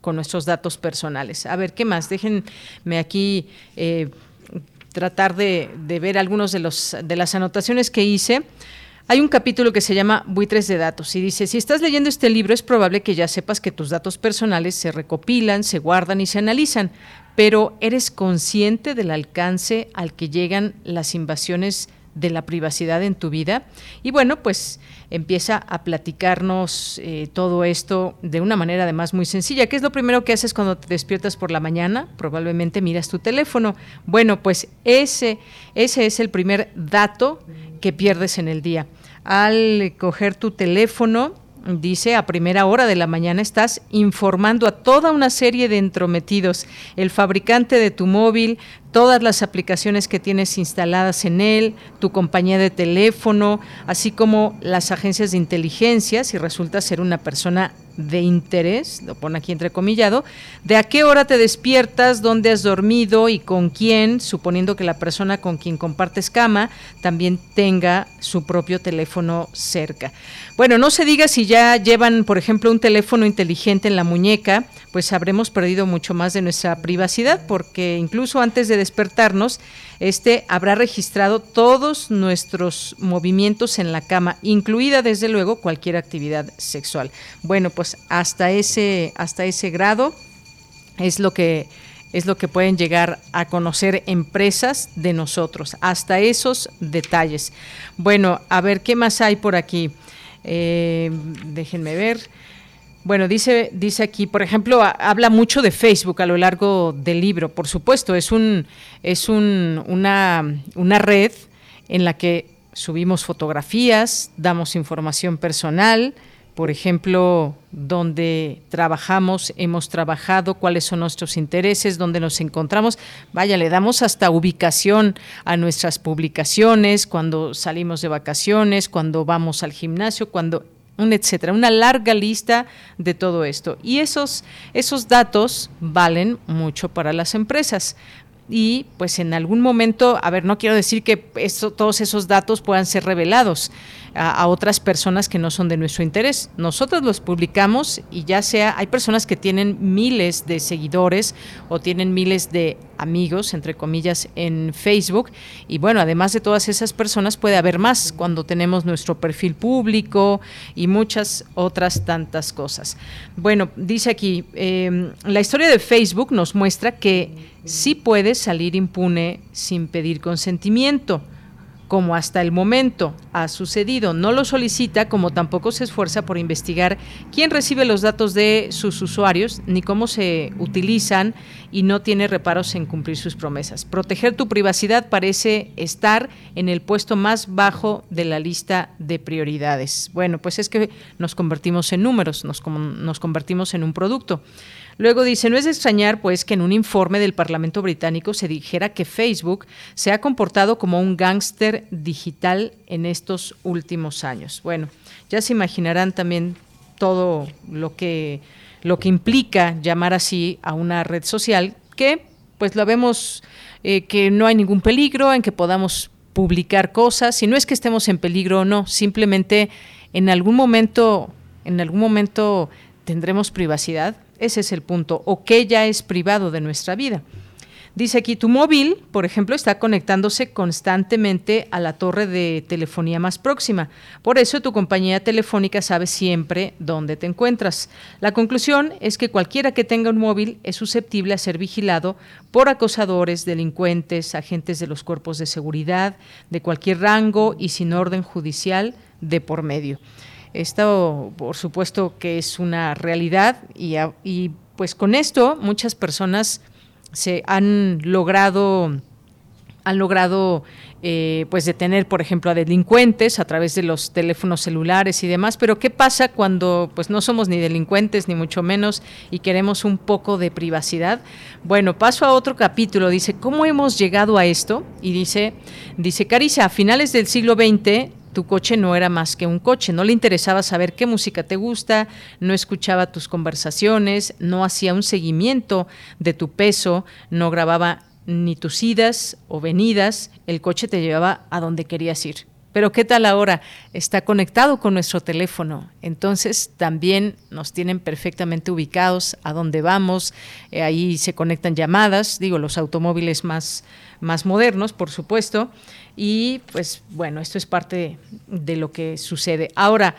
[SPEAKER 1] con nuestros datos personales. A ver, ¿qué más? Déjenme aquí eh, tratar de, de, ver algunos de los de las anotaciones que hice. Hay un capítulo que se llama Buitres de Datos y dice, si estás leyendo este libro es probable que ya sepas que tus datos personales se recopilan, se guardan y se analizan, pero ¿eres consciente del alcance al que llegan las invasiones de la privacidad en tu vida? Y bueno, pues empieza a platicarnos eh, todo esto de una manera además muy sencilla. ¿Qué es lo primero que haces cuando te despiertas por la mañana? Probablemente miras tu teléfono. Bueno, pues ese, ese es el primer dato que pierdes en el día. Al coger tu teléfono, dice, a primera hora de la mañana estás informando a toda una serie de entrometidos, el fabricante de tu móvil, todas las aplicaciones que tienes instaladas en él, tu compañía de teléfono, así como las agencias de inteligencia, si resulta ser una persona de interés, lo pone aquí entrecomillado, de a qué hora te despiertas, dónde has dormido y con quién, suponiendo que la persona con quien compartes cama también tenga su propio teléfono cerca. Bueno, no se diga si ya llevan, por ejemplo, un teléfono inteligente en la muñeca, pues habremos perdido mucho más de nuestra privacidad, porque incluso antes de despertarnos, este habrá registrado todos nuestros movimientos en la cama, incluida desde luego cualquier actividad sexual. Bueno, pues hasta ese, hasta ese grado es lo que es lo que pueden llegar a conocer empresas de nosotros, hasta esos detalles. Bueno, a ver, ¿qué más hay por aquí? Eh, déjenme ver. Bueno, dice, dice aquí, por ejemplo, habla mucho de Facebook a lo largo del libro, por supuesto, es, un, es un, una, una red en la que subimos fotografías, damos información personal, por ejemplo, donde trabajamos, hemos trabajado, cuáles son nuestros intereses, dónde nos encontramos. Vaya, le damos hasta ubicación a nuestras publicaciones, cuando salimos de vacaciones, cuando vamos al gimnasio, cuando un etcétera, una larga lista de todo esto. Y esos, esos datos valen mucho para las empresas. Y pues en algún momento, a ver, no quiero decir que todos esos datos puedan ser revelados, a, otras personas que no son de nuestro interés. Nosotros los publicamos y ya sea, hay personas que tienen miles de seguidores o tienen miles de amigos, entre comillas, en Facebook. Y bueno, además de todas esas personas puede haber más cuando tenemos nuestro perfil público y muchas otras tantas cosas. Bueno, dice aquí, em, la historia de Facebook nos muestra que sí puede salir impune sin pedir consentimiento como hasta el momento ha sucedido. No lo solicita, como tampoco se esfuerza por investigar quién recibe los datos de sus usuarios ni cómo se utilizan y no tiene reparos en cumplir sus promesas. Proteger tu privacidad parece estar en el puesto más bajo de la lista de prioridades. Bueno, pues es que nos convertimos en números, nos, nos convertimos en un producto. Luego dice, no es de extrañar pues que en un informe del Parlamento británico se dijera que Facebook se ha comportado como un gángster digital en estos últimos años. Bueno, ya se imaginarán también todo lo que lo que implica llamar así a una red social que pues lo vemos eh, que no hay ningún peligro en que podamos publicar cosas, si no es que estemos en peligro o no, simplemente en algún momento en algún momento tendremos privacidad ese es el punto. O que ya es privado de nuestra vida. Dice aquí, tu móvil, por ejemplo, está conectándose constantemente a la torre de telefonía más próxima. Por eso tu compañía telefónica sabe siempre dónde te encuentras. La conclusión es que cualquiera que tenga un móvil es susceptible a ser vigilado por acosadores, delincuentes, agentes de los cuerpos de seguridad, de cualquier rango y sin orden judicial de por medio. Esto, por supuesto, que es una realidad y, y pues con esto muchas personas se han logrado han logrado eh, pues detener por ejemplo a delincuentes a través de los teléfonos celulares y demás. Pero qué pasa cuando pues no somos ni delincuentes ni mucho menos y queremos un poco de privacidad bueno paso a otro capítulo. Dice cómo hemos llegado a esto y dice dice Caricia a finales del siglo XX tu coche no era más que un coche, no le interesaba saber qué música te gusta, no escuchaba tus conversaciones, no hacía un seguimiento de tu peso, no grababa ni tus idas o venidas, el coche te llevaba a donde querías ir. Pero ¿qué tal ahora? Está conectado con nuestro teléfono. Entonces también nos tienen perfectamente ubicados a dónde vamos. Eh, ahí se conectan llamadas, digo, los automóviles más, más modernos, por supuesto. Y pues bueno, esto es parte de lo que sucede. Ahora,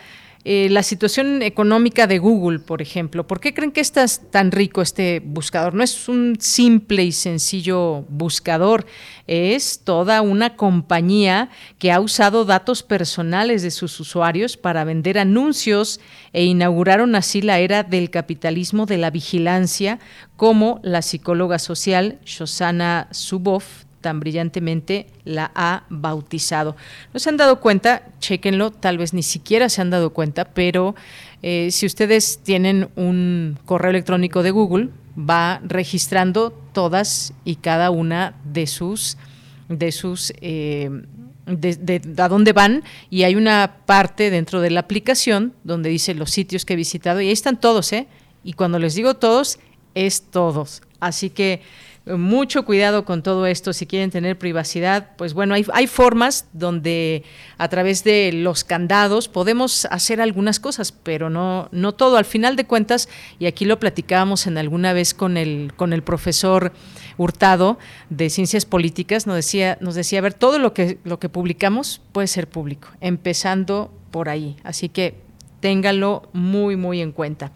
[SPEAKER 1] eh, la situación económica de Google, por ejemplo. ¿Por qué creen que está tan rico este buscador? No es un simple y sencillo buscador, es toda una compañía que ha usado datos personales de sus usuarios para vender anuncios e inauguraron así la era del capitalismo de la vigilancia, como la psicóloga social Shoshana Zuboff tan brillantemente la ha bautizado. No se han dado cuenta, chequenlo, tal vez ni siquiera se han dado cuenta, pero eh, si ustedes tienen un correo electrónico de Google, va registrando todas y cada una de sus de sus eh, de, a dónde van y hay una parte dentro de la aplicación donde dice los sitios que he visitado y ahí están todos, ¿eh? Y cuando les digo todos, es todos. Así que mucho cuidado con todo esto. Si quieren tener privacidad, pues bueno, hay, hay, formas donde a través de los candados podemos hacer algunas cosas, pero no, no todo. Al final de cuentas, y aquí lo platicábamos en alguna vez con el, con el profesor Hurtado de Ciencias Políticas, nos decía, nos decía, a ver, todo lo que, lo que publicamos puede ser público, empezando por ahí. Así que téngalo muy, muy en cuenta.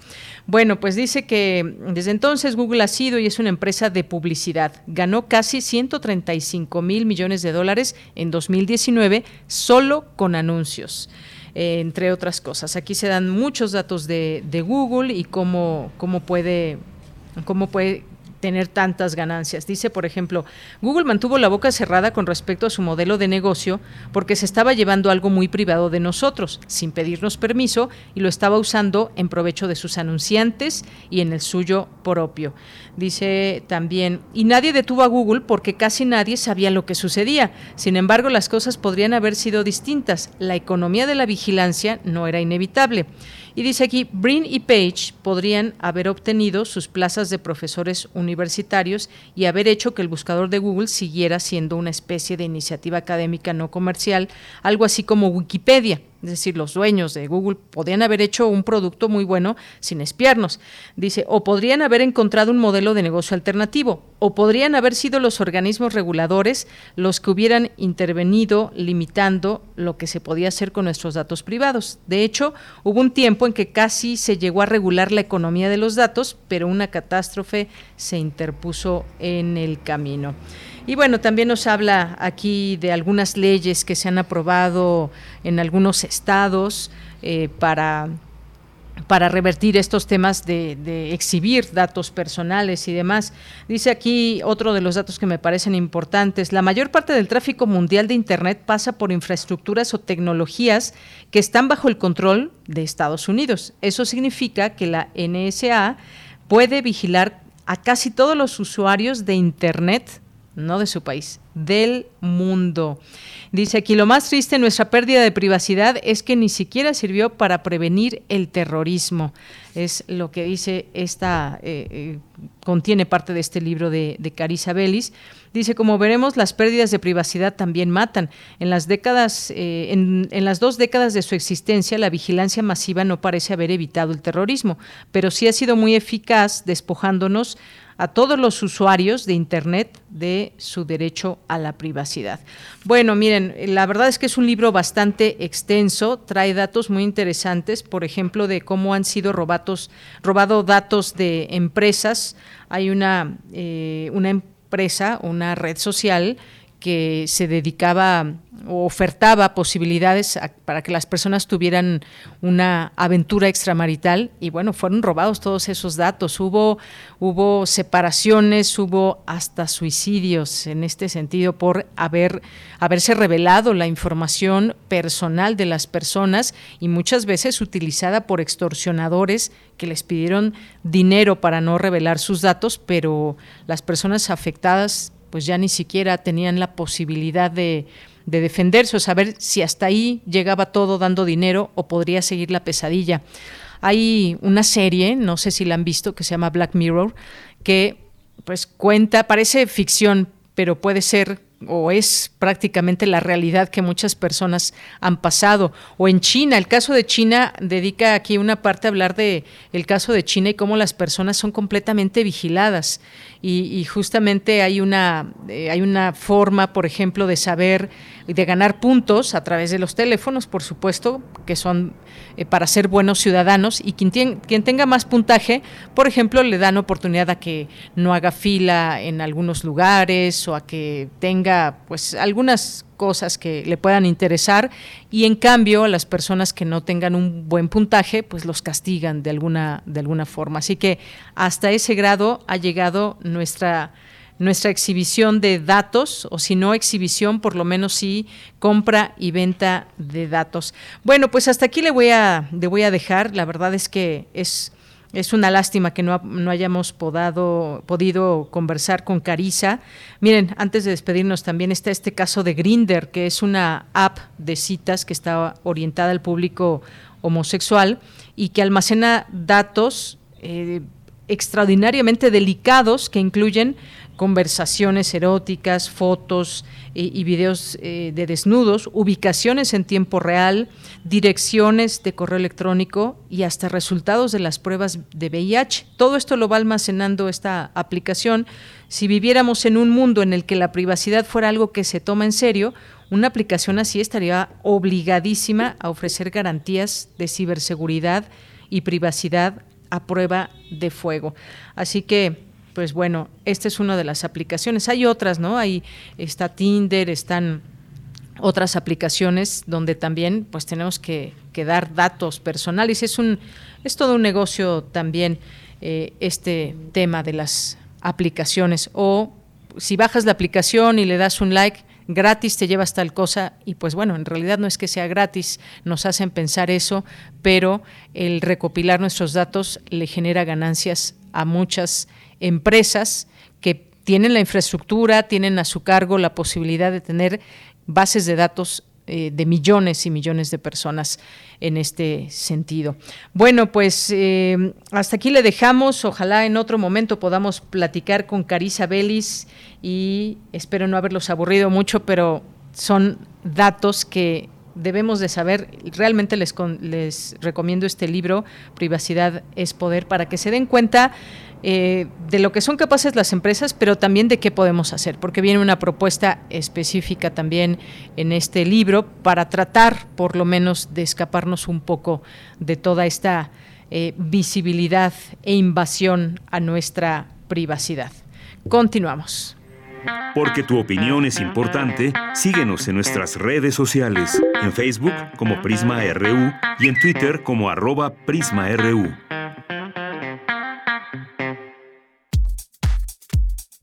[SPEAKER 1] Bueno, pues dice que desde entonces Google ha sido y es una empresa de publicidad. Ganó casi 135 mil millones de dólares en 2019 solo con anuncios. Eh, entre otras cosas. Aquí se dan muchos datos de, de Google y cómo, cómo puede cómo puede tener tantas ganancias. Dice, por ejemplo, Google mantuvo la boca cerrada con respecto a su modelo de negocio porque se estaba llevando algo muy privado de nosotros, sin pedirnos permiso, y lo estaba usando en provecho de sus anunciantes y en el suyo propio. Dice también, y nadie detuvo a Google porque casi nadie sabía lo que sucedía. Sin embargo, las cosas podrían haber sido distintas. La economía de la vigilancia no era inevitable. Y dice aquí, Brin y Page podrían haber obtenido sus plazas de profesores universitarios y haber hecho que el buscador de Google siguiera siendo una especie de iniciativa académica no comercial, algo así como Wikipedia es decir, los dueños de Google podrían haber hecho un producto muy bueno sin espiarnos. Dice, o podrían haber encontrado un modelo de negocio alternativo, o podrían haber sido los organismos reguladores los que hubieran intervenido limitando lo que se podía hacer con nuestros datos privados. De hecho, hubo un tiempo en que casi se llegó a regular la economía de los datos, pero una catástrofe se interpuso en el camino. Y bueno, también nos habla aquí de algunas leyes que se han aprobado en algunos estados eh, para para revertir estos temas de, de, exhibir datos personales y demás. Dice aquí otro de los datos que me parecen importantes. La mayor parte del tráfico mundial de Internet pasa por infraestructuras o tecnologías que están bajo el control de Estados Unidos. Eso significa que la NSA puede vigilar a casi todos los usuarios de Internet no de su país, del mundo. Dice aquí, lo más triste, nuestra pérdida de privacidad es que ni siquiera sirvió para prevenir el terrorismo. Es lo que dice esta, eh, eh, contiene parte de este libro de, de Carissa Bellis. Dice, como veremos, las pérdidas de privacidad también matan. En las décadas, eh, en, en las dos décadas de su existencia, la vigilancia masiva no parece haber evitado el terrorismo, pero sí ha sido muy eficaz despojándonos a todos los usuarios de Internet de su derecho a la privacidad. Bueno, miren, la verdad es que es un libro bastante extenso, trae datos muy interesantes, por ejemplo, de cómo han sido robados, robado datos de empresas. Hay una, eh, una empresa, una red social que se dedicaba o ofertaba posibilidades para que las personas tuvieran una aventura extramarital y bueno, fueron robados todos esos datos. Hubo, hubo separaciones, hubo hasta suicidios en este sentido por haber, haberse revelado la información personal de las personas y muchas veces utilizada por extorsionadores que les pidieron dinero para no revelar sus datos, pero las personas afectadas pues ya ni siquiera tenían la posibilidad de, de defenderse o saber si hasta ahí llegaba todo dando dinero o podría seguir la pesadilla. Hay una serie, no sé si la han visto, que se llama Black Mirror, que pues cuenta, parece ficción, pero puede ser o es prácticamente la realidad que muchas personas han pasado. O en China, el caso de China dedica aquí una parte a hablar de el caso de China y cómo las personas son completamente vigiladas. Y, justamente hay una, eh, hay una forma, por ejemplo, de saber y de ganar puntos a través de los teléfonos, por supuesto, que son eh, para ser buenos ciudadanos. Y quien, quien tenga más puntaje, por ejemplo, le dan oportunidad a que no haga fila en algunos lugares o a que tenga pues algunas cosas que le puedan interesar y en cambio a las personas que no tengan un buen puntaje pues los castigan de alguna de alguna forma así que hasta ese grado ha llegado nuestra nuestra exhibición de datos, o si no exhibición, por lo menos sí compra y venta de datos. Bueno, pues hasta aquí le voy a, le voy a dejar. La verdad es que es, es una lástima que no, no hayamos podado, podido conversar con Carisa. Miren, antes de despedirnos también está este caso de Grinder, que es una app de citas que está orientada al público homosexual y que almacena datos eh, extraordinariamente delicados que incluyen conversaciones eróticas, fotos y videos eh, de desnudos, ubicaciones en tiempo real, direcciones de correo electrónico y hasta resultados de las pruebas de VIH. Todo esto lo va almacenando esta aplicación. Si viviéramos en un mundo en el que la privacidad fuera algo que se toma en serio, una aplicación así estaría obligadísima a ofrecer garantías de ciberseguridad y privacidad a prueba de fuego. Así que pues bueno, esta es una de las aplicaciones. Hay otras, ¿no? Ahí está Tinder, están otras aplicaciones donde también pues tenemos que, dar datos personales. Es un es todo un negocio también eh, este tema de las aplicaciones. O si bajas la aplicación y le das un like, gratis te llevas tal cosa y pues bueno, en realidad no es que sea gratis, nos hacen pensar eso, pero el recopilar nuestros datos le genera ganancias a muchas empresas que tienen la infraestructura, tienen a su cargo la posibilidad de tener bases de datos eh, de millones y millones de personas en este sentido. Bueno, pues eh, hasta aquí le dejamos. Ojalá en otro momento podamos platicar con Carisa Belis y espero no haberlos aburrido mucho, pero son datos que debemos de saber. Realmente les, les recomiendo este libro, Privacidad es Poder, para que se den cuenta eh, de lo que son capaces las empresas, pero también de qué podemos hacer, porque viene una propuesta específica también en este libro para tratar, por lo menos, de escaparnos un poco de toda esta eh, visibilidad e invasión a nuestra privacidad. Continuamos.
[SPEAKER 2] Porque tu opinión es importante, síguenos en nuestras redes sociales, en Facebook como Prisma RU y en Twitter como arroba PrismaRU.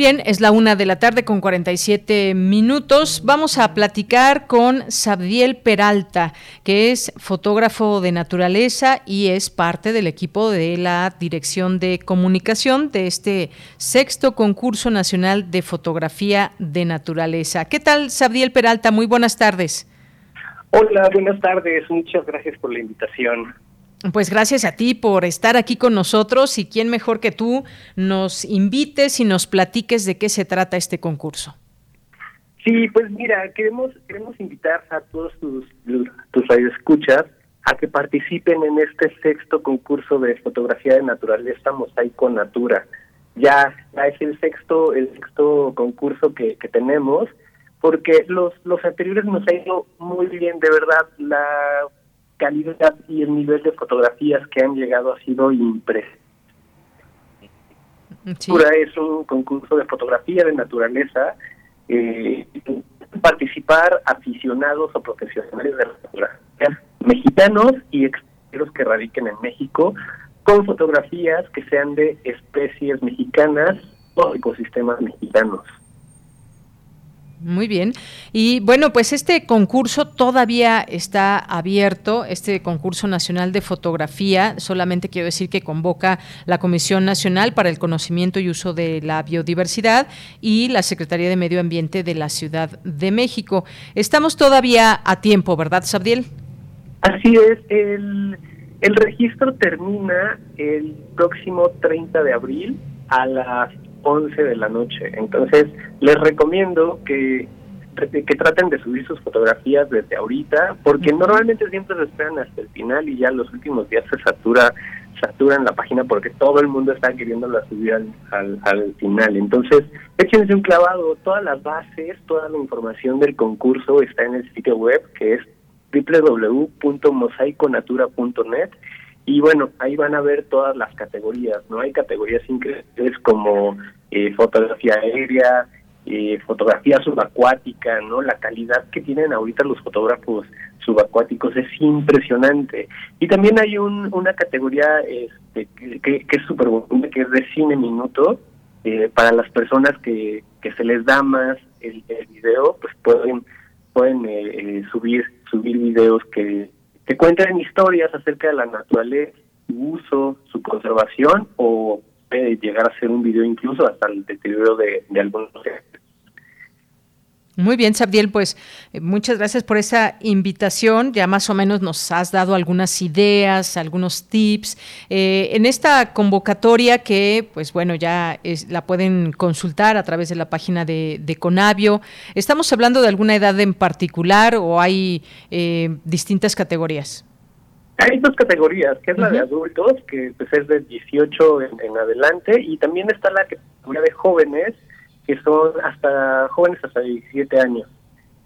[SPEAKER 1] Bien, es la una de la tarde con 47 minutos. Vamos a platicar con Sabdiel Peralta, que es fotógrafo de naturaleza y es parte del equipo de la Dirección de Comunicación de este sexto concurso nacional de fotografía de naturaleza. ¿Qué tal, Sabdiel Peralta? Muy buenas tardes.
[SPEAKER 20] Hola, buenas tardes. Muchas gracias por la invitación.
[SPEAKER 1] Pues gracias a ti por estar aquí con nosotros y quién mejor que tú nos invites y nos platiques de qué se trata este concurso.
[SPEAKER 20] Sí, pues mira, queremos queremos invitar a todos tus, tus radioescuchas a que participen en este sexto concurso de fotografía de naturaleza Mosaico Natura. Ya, ya es el sexto el sexto concurso que, que tenemos porque los los anteriores nos ha ido muy bien, de verdad. La calidad y el nivel de fotografías que han llegado ha sido impresionante. Es un concurso de fotografía de naturaleza. Eh, participar aficionados o profesionales de la fotografía, mexicanos y extranjeros que radiquen en México, con fotografías que sean de especies mexicanas o ecosistemas mexicanos.
[SPEAKER 1] Muy bien. Y bueno, pues este concurso todavía está abierto, este concurso nacional de fotografía. Solamente quiero decir que convoca la Comisión Nacional para el Conocimiento y Uso de la Biodiversidad y la Secretaría de Medio Ambiente de la Ciudad de México. Estamos todavía a tiempo, ¿verdad, Sabdiel?
[SPEAKER 20] Así es. El, el registro termina el próximo 30 de abril a las 11 de la noche. Entonces, les recomiendo que que traten de subir sus fotografías desde ahorita, porque normalmente siempre se esperan hasta el final y ya los últimos días se satura saturan la página porque todo el mundo está queriéndola subir al, al, al final. Entonces, échense un clavado. Todas las bases, toda la información del concurso está en el sitio web que es www.mosaiconatura.net y bueno, ahí van a ver todas las categorías, ¿no? Hay categorías increíbles como eh, fotografía aérea, eh, fotografía subacuática, ¿no? La calidad que tienen ahorita los fotógrafos subacuáticos es impresionante. Y también hay un, una categoría este, que, es súper buena, que es de cine minuto, eh, para las personas que, que se les da más el, el video, pues pueden pueden eh, subir subir videos que que cuenten historias acerca de la naturaleza, su uso, su conservación o puede llegar a ser un video incluso hasta el deterioro de, de algunos
[SPEAKER 1] muy bien, Sabdiel, pues eh, muchas gracias por esa invitación. Ya más o menos nos has dado algunas ideas, algunos tips. Eh, en esta convocatoria que, pues bueno, ya la pueden consultar a través de la página de, Conavio, ¿estamos hablando de alguna edad en particular o hay eh, distintas categorías?
[SPEAKER 20] Hay dos categorías, que es la de adultos, que pues, es de 18 en, en adelante, y también está la categoría de jóvenes, que son hasta jóvenes hasta 17 años.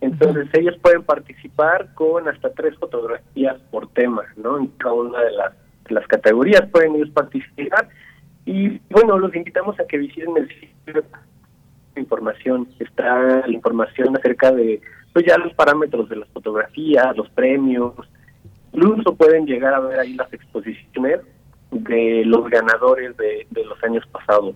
[SPEAKER 20] Entonces ellos pueden participar con hasta tres fotografías por tema, ¿no? En cada una de las, las categorías pueden ellos participar y bueno, los invitamos a que visiten el sitio información. Está la información acerca de pues ya los parámetros de las fotografías, los premios, incluso pueden llegar a ver ahí las exposiciones de los ganadores de, de los años pasados.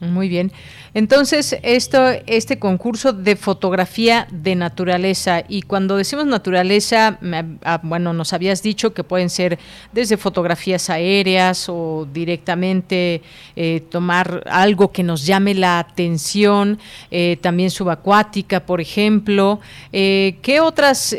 [SPEAKER 1] Muy bien. Entonces, esto, este concurso de fotografía de naturaleza, y cuando decimos naturaleza, ah, bueno, nos habías dicho que pueden ser desde fotografías aéreas o directamente eh, tomar algo que nos llame la atención, eh, también subacuática, por ejemplo. Eh, ¿Qué otras,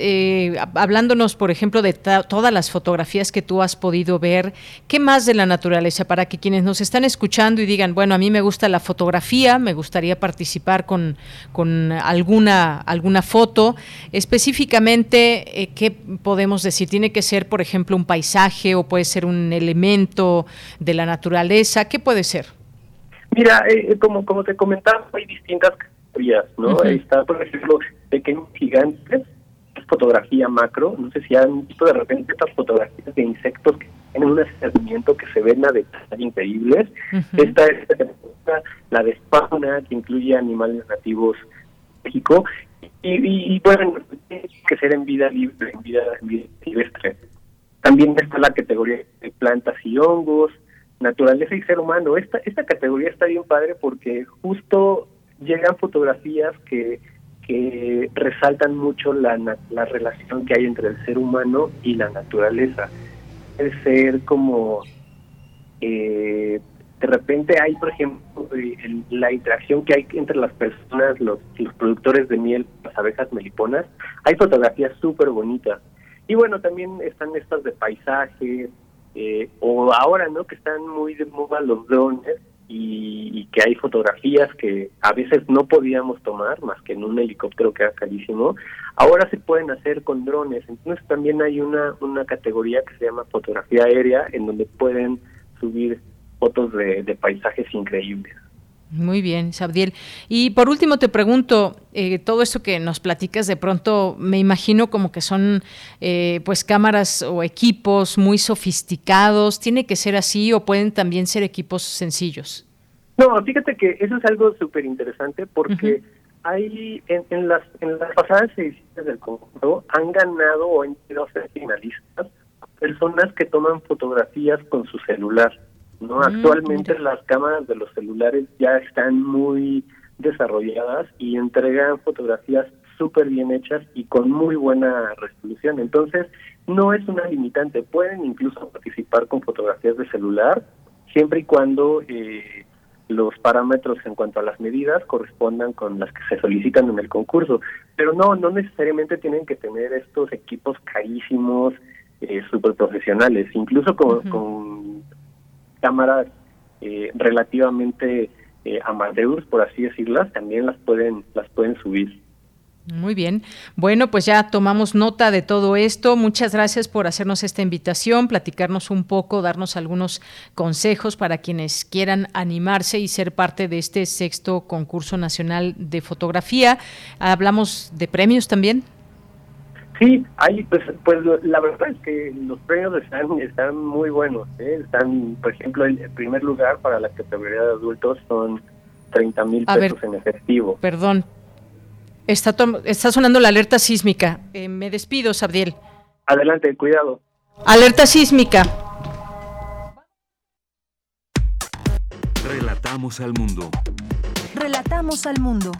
[SPEAKER 1] hablándonos, por ejemplo, de todas las fotografías que tú has podido ver, qué más de la naturaleza para que quienes nos están escuchando y digan, bueno, a mí me gusta la fotografía, me gustaría participar con, con alguna, alguna foto. Específicamente, eh, ¿qué podemos decir? ¿Tiene que ser, por ejemplo, un paisaje o puede ser un elemento de la naturaleza? ¿Qué puede ser?
[SPEAKER 20] Mira, eh, eh, como, como te comentaba, hay distintas categorías, ¿no? Está, por ejemplo, pequeños gigantes, fotografía macro, no sé si han visto de repente estas fotografías de insectos que tienen un acercamiento que se ven a detalle increíbles. Esta es la de fauna, que incluye animales nativos de México, y, y, pueden que ser en vida libre, en vida, silvestre. También está la categoría de plantas y hongos, naturaleza y ser humano. Esta, esta categoría está bien padre porque justo llegan fotografías que, que resaltan mucho la, la relación que hay entre el ser humano y la naturaleza. Es ser como eh, de repente hay, por ejemplo, eh, la interacción que hay entre las personas, los, productores de miel, las abejas meliponas, hay fotografías súper bonitas. Y bueno, también están estas de paisajes, eh, o ahora, ¿no? Que están muy de moda los drones y, que hay fotografías que a veces no podíamos tomar, más que en un helicóptero que era carísimo. Ahora se pueden hacer con drones. Entonces también hay una, una categoría que se llama fotografía aérea, en donde pueden subir fotos de, paisajes increíbles.
[SPEAKER 1] Muy bien, Sabdiel. Y por último te pregunto, eh, todo esto que nos platicas de pronto, me imagino como que son eh, pues cámaras o equipos muy sofisticados. ¿Tiene que ser así o pueden también ser equipos sencillos?
[SPEAKER 20] No, fíjate que eso es algo súper interesante porque hay en, las, en las pasadas ediciones del concurso han ganado o han sido finalistas personas que toman fotografías con su celular. ¿No? Mm, Actualmente las cámaras de los celulares ya están muy desarrolladas y entregan fotografías súper bien hechas y con muy buena resolución. Entonces, no es una limitante. Pueden incluso participar con fotografías de celular, siempre y cuando eh, los parámetros en cuanto a las medidas correspondan con las que se solicitan en el concurso. Pero no, no necesariamente tienen que tener estos equipos carísimos, eh, súper profesionales. Incluso con, con cámaras eh, relativamente eh, amateurs, por así decirlas, también las pueden, las pueden subir.
[SPEAKER 1] Muy bien. Bueno, pues ya tomamos nota de todo esto. Muchas gracias por hacernos esta invitación, platicarnos un poco, darnos algunos consejos para quienes quieran animarse y ser parte de este sexto concurso nacional de fotografía. Hablamos de premios también.
[SPEAKER 20] Sí, hay, pues, pues la verdad es que los premios están, están muy buenos. ¿eh? Están, por ejemplo, el primer lugar para la categoría de adultos son 30 mil pesos en efectivo.
[SPEAKER 1] Perdón, está, está sonando la alerta sísmica. Eh, me despido, Sabdiel.
[SPEAKER 20] Adelante, cuidado.
[SPEAKER 1] Alerta sísmica.
[SPEAKER 2] Relatamos al mundo.
[SPEAKER 19] Relatamos al mundo.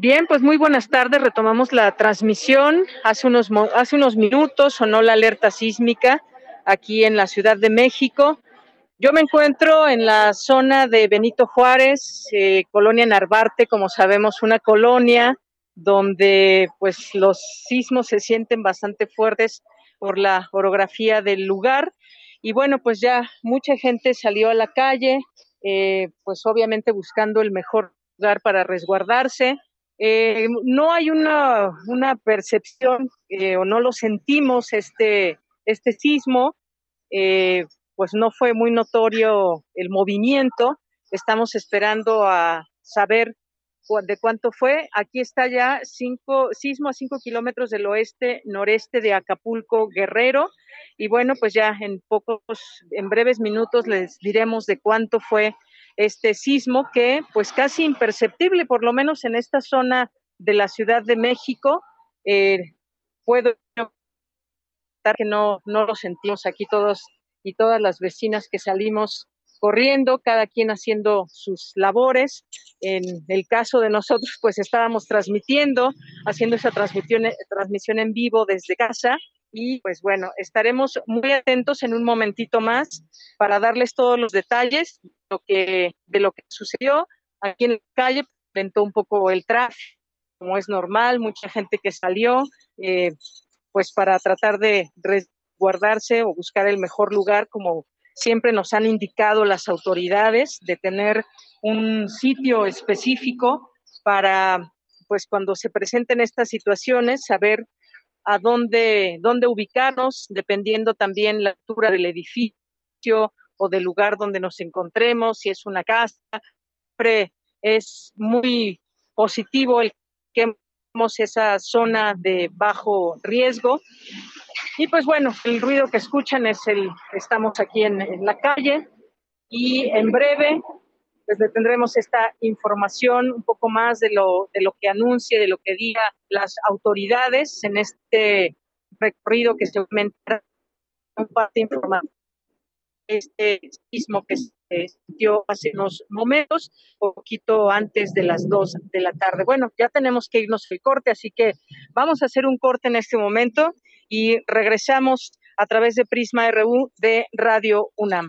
[SPEAKER 21] Bien, pues muy buenas tardes. Retomamos la transmisión. Hace unos, hace unos minutos sonó la alerta sísmica aquí en la Ciudad de México. Yo me encuentro en la zona de Benito Juárez, eh, colonia Narvarte, como sabemos, una colonia donde pues los sismos se sienten bastante fuertes por la orografía del lugar. Y bueno, pues ya mucha gente salió a la calle, eh, pues obviamente buscando el mejor lugar para resguardarse. Eh, no hay una, una percepción eh, o no lo sentimos este, este sismo, pues no fue muy notorio el movimiento. Estamos esperando a saber de cuánto fue. Aquí está ya cinco, sismo a cinco kilómetros del oeste, noreste de Acapulco, Guerrero. Y bueno, pues ya en pocos, en breves minutos les diremos de cuánto fue este sismo que pues casi imperceptible, por lo menos en esta zona de la Ciudad de México. Eh, puedo que no, no lo sentimos aquí todos y todas las vecinas que salimos corriendo, cada quien haciendo sus labores. En el caso de nosotros, pues estábamos transmitiendo, haciendo esa transmisión, transmisión en vivo desde casa. Y pues bueno, estaremos muy atentos en un momentito más para darles todos los detalles de lo que, sucedió aquí en la calle. Lentó un poco el tráfico, como es normal, mucha gente que salió, eh, pues para tratar de resguardarse o buscar el mejor lugar, como siempre nos han indicado las autoridades de tener un sitio específico para, pues cuando se presenten estas situaciones, saber a dónde, dónde ubicarnos, dependiendo también la altura del edificio o del lugar donde nos encontremos, si es una casa. Siempre es muy positivo el que esa zona de bajo riesgo y pues bueno, el ruido que escuchan es el, estamos aquí en, la calle y en breve pues le tendremos esta información un poco más de lo, de lo que anuncie, de lo que diga las autoridades en este recorrido que se aumenta un parte informativo este sismo que se dio hace unos momentos, poquito antes de las dos de la tarde. Bueno, ya tenemos que irnos al corte, así que vamos a hacer un corte en este momento y regresamos a través de Prisma RU de Radio UNAM.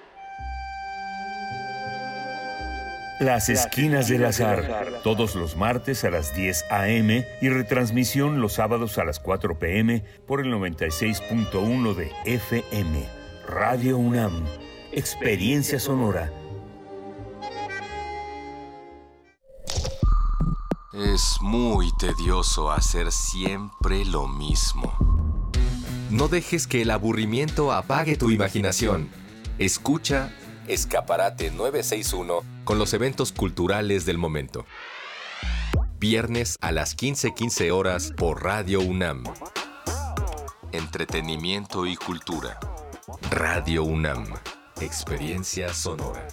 [SPEAKER 2] Las Esquinas del Azar, todos los martes a las 10 a.m. y retransmisión los sábados a las 4 p.m. por el 96.1 de FM. Radio UNAM, Experiencia Sonora.
[SPEAKER 22] Es muy tedioso hacer siempre lo mismo. No dejes que el aburrimiento apague tu imaginación. Escucha Escaparate 961 con los eventos culturales del momento. Viernes a las 15:15 horas por Radio UNAM. Entretenimiento y cultura. Radio UNAM. Experiencia sonora.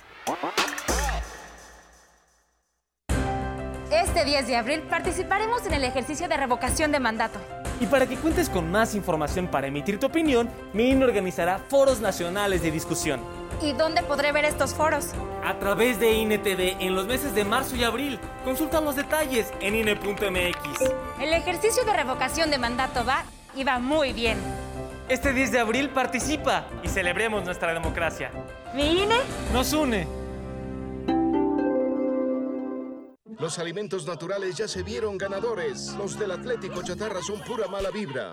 [SPEAKER 23] Este 10 de abril participaremos en el ejercicio de revocación de mandato.
[SPEAKER 24] Y para que cuentes con más información para emitir tu opinión, mi organizará foros nacionales de discusión
[SPEAKER 23] ¿Y dónde podré ver estos foros?
[SPEAKER 24] A través de INTV en los meses de marzo y abril. Consulta los detalles en INE.mx.
[SPEAKER 23] El ejercicio de revocación de mandato va y va muy bien.
[SPEAKER 24] Este 10 de abril participa y celebremos nuestra democracia.
[SPEAKER 23] ¿Mi INE?
[SPEAKER 24] Nos une.
[SPEAKER 25] Los alimentos naturales ya se vieron ganadores. Los del Atlético Chatarra son pura mala vibra.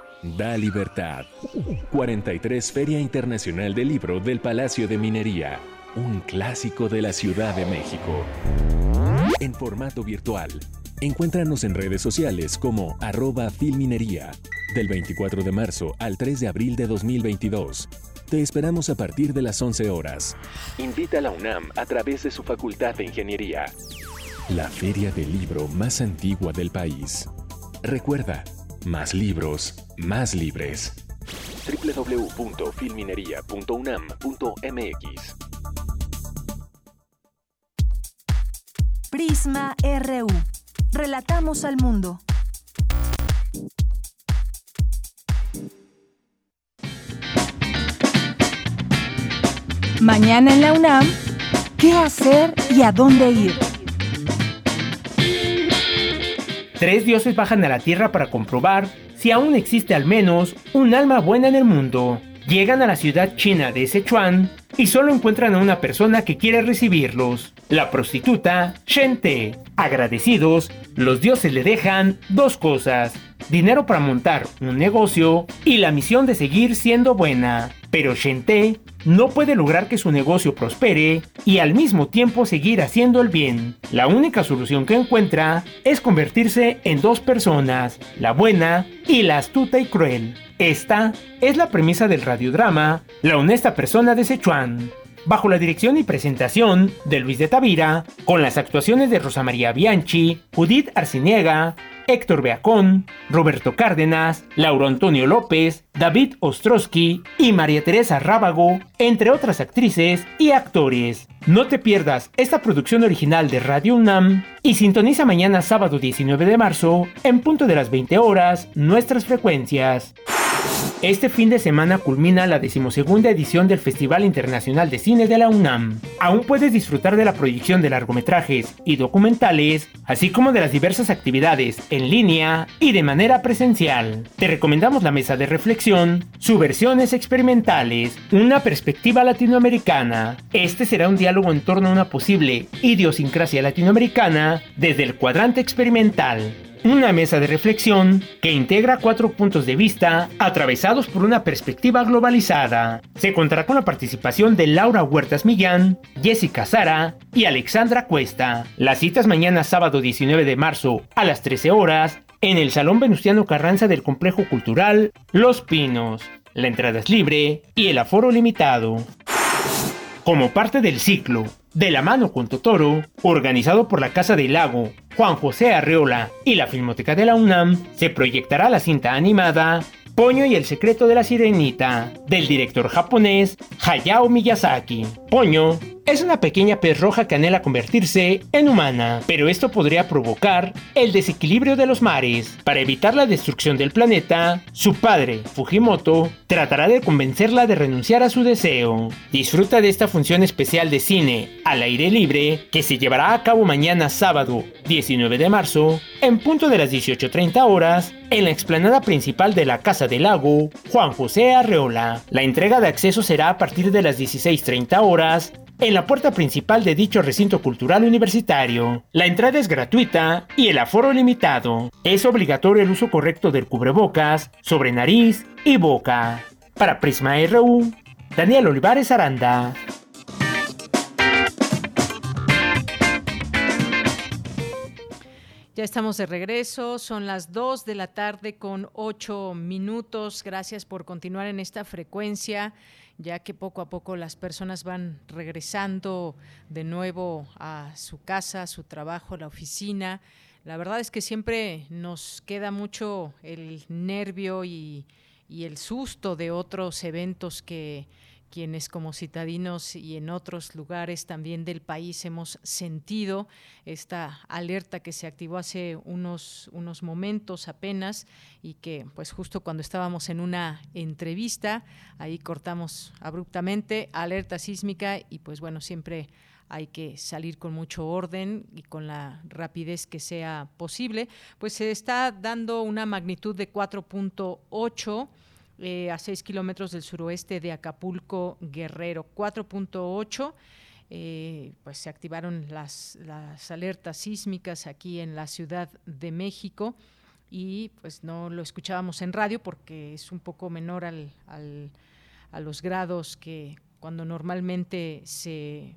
[SPEAKER 26] da libertad. 43 Feria Internacional del Libro del Palacio de Minería, un clásico de la Ciudad de México. En formato virtual. Encuéntranos en redes sociales como arroba filminería, del 24 de marzo al 3 de abril de 2022. Te esperamos a partir de las 11 horas. Invita a la UNAM a través de su Facultad de Ingeniería. La feria del libro más antigua del país. Recuerda, más libros, más libres. www.filminería.unam.mx
[SPEAKER 19] Prisma RU. Relatamos al mundo. Mañana en la UNAM, ¿qué hacer y a dónde ir?
[SPEAKER 4] Tres dioses bajan a la Tierra para comprobar si aún existe al menos un alma buena en el mundo. Llegan a la ciudad china de Sichuan y solo encuentran a una persona que quiere recibirlos, la prostituta Shente. Agradecidos, los dioses le dejan dos cosas, dinero para montar un negocio y la misión de seguir siendo buena. Pero Shente no puede lograr que su negocio prospere y al mismo tiempo seguir haciendo el bien. La única solución que encuentra es convertirse en dos personas, la buena y la astuta y cruel. Esta es la premisa del radiodrama La honesta persona de Sichuan bajo la dirección y presentación de Luis de Tavira, con las actuaciones de Rosa María Bianchi, Judith Arciniega, Héctor Beacón, Roberto Cárdenas, Lauro Antonio López, David Ostrowski y María Teresa Rábago, entre otras actrices y actores. No te pierdas esta producción original de Radio UNAM y sintoniza mañana sábado 19 de marzo, en punto de las 20 horas, nuestras frecuencias. Este fin de semana culmina la decimosegunda edición del Festival Internacional de Cine de la UNAM. Aún puedes disfrutar de la proyección de largometrajes y documentales, así como de las diversas actividades en línea y de manera presencial. Te recomendamos la mesa de reflexión, subversiones experimentales, una perspectiva latinoamericana. Este será un diálogo en torno a una posible idiosincrasia latinoamericana desde el cuadrante experimental una mesa de reflexión que integra cuatro puntos de vista atravesados por una perspectiva globalizada. Se contará con la participación de Laura Huertas Millán, Jessica Sara y Alexandra Cuesta. Las citas mañana sábado 19 de marzo a las 13 horas en el Salón Venustiano Carranza del Complejo Cultural Los Pinos. La entrada es libre y el aforo limitado. Como parte del ciclo De la mano con Totoro, organizado por la Casa del Lago, Juan José Arreola y la Filmoteca de la UNAM, se proyectará la cinta animada Poño y el secreto de la sirenita, del director japonés Hayao Miyazaki. Poño es una pequeña pez roja que anhela convertirse en humana, pero esto podría provocar el desequilibrio de los mares. Para evitar la destrucción del planeta, su padre, Fujimoto, tratará de convencerla de renunciar a su deseo. Disfruta de esta función especial de cine al aire libre que se llevará a cabo mañana sábado 19 de marzo en punto de las 18.30 horas en la explanada principal de la Casa del Lago Juan José Arreola. La entrega de acceso será a partir de las 16.30 horas en la puerta principal de dicho recinto cultural universitario. La entrada es gratuita y el aforo limitado. Es obligatorio el uso correcto del cubrebocas sobre nariz y boca. Para Prisma RU, Daniel Olivares Aranda.
[SPEAKER 1] Ya estamos de regreso, son las 2 de la tarde con 8 minutos. Gracias por continuar en esta frecuencia ya que poco a poco las personas van regresando de nuevo a su casa, a su trabajo, a la oficina. La verdad es que siempre nos queda mucho el nervio y, y el susto de otros eventos que quienes como citadinos y en otros lugares también del país hemos sentido esta alerta que se activó hace unos, unos momentos apenas y que pues justo cuando estábamos en una entrevista, ahí cortamos abruptamente, alerta sísmica y pues bueno, siempre hay que salir con mucho orden y con la rapidez que sea posible, pues se está dando una magnitud de 4.8 eh, a 6 kilómetros del suroeste de Acapulco, Guerrero, 4.8. Eh, pues se activaron las, las alertas sísmicas aquí en la Ciudad de México y pues no lo escuchábamos en radio porque es un poco menor al, a los grados que cuando normalmente se,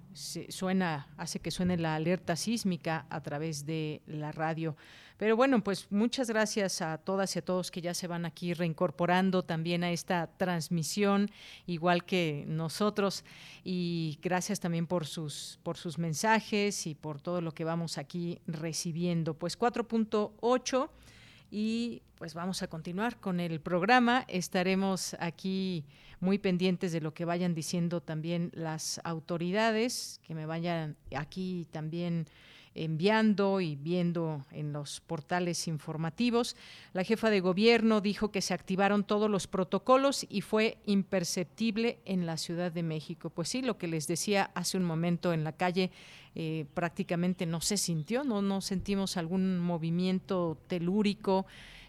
[SPEAKER 1] suena, hace que suene la alerta sísmica a través de la radio. Pero bueno, pues muchas gracias a todas y a todos que ya se van aquí reincorporando también a esta transmisión, igual que nosotros. Y gracias también por sus, por sus mensajes y por todo lo que vamos aquí recibiendo. Pues 4.8 y pues vamos a continuar con el programa. Estaremos aquí muy pendientes de lo que vayan diciendo también las autoridades, que me vayan aquí también enviando y viendo en los portales informativos. La jefa de gobierno dijo que se activaron todos los protocolos y fue imperceptible en la Ciudad de México. Pues sí, lo que les decía hace un momento en la calle, eh, prácticamente no se sintió, no, no sentimos algún movimiento telúrico.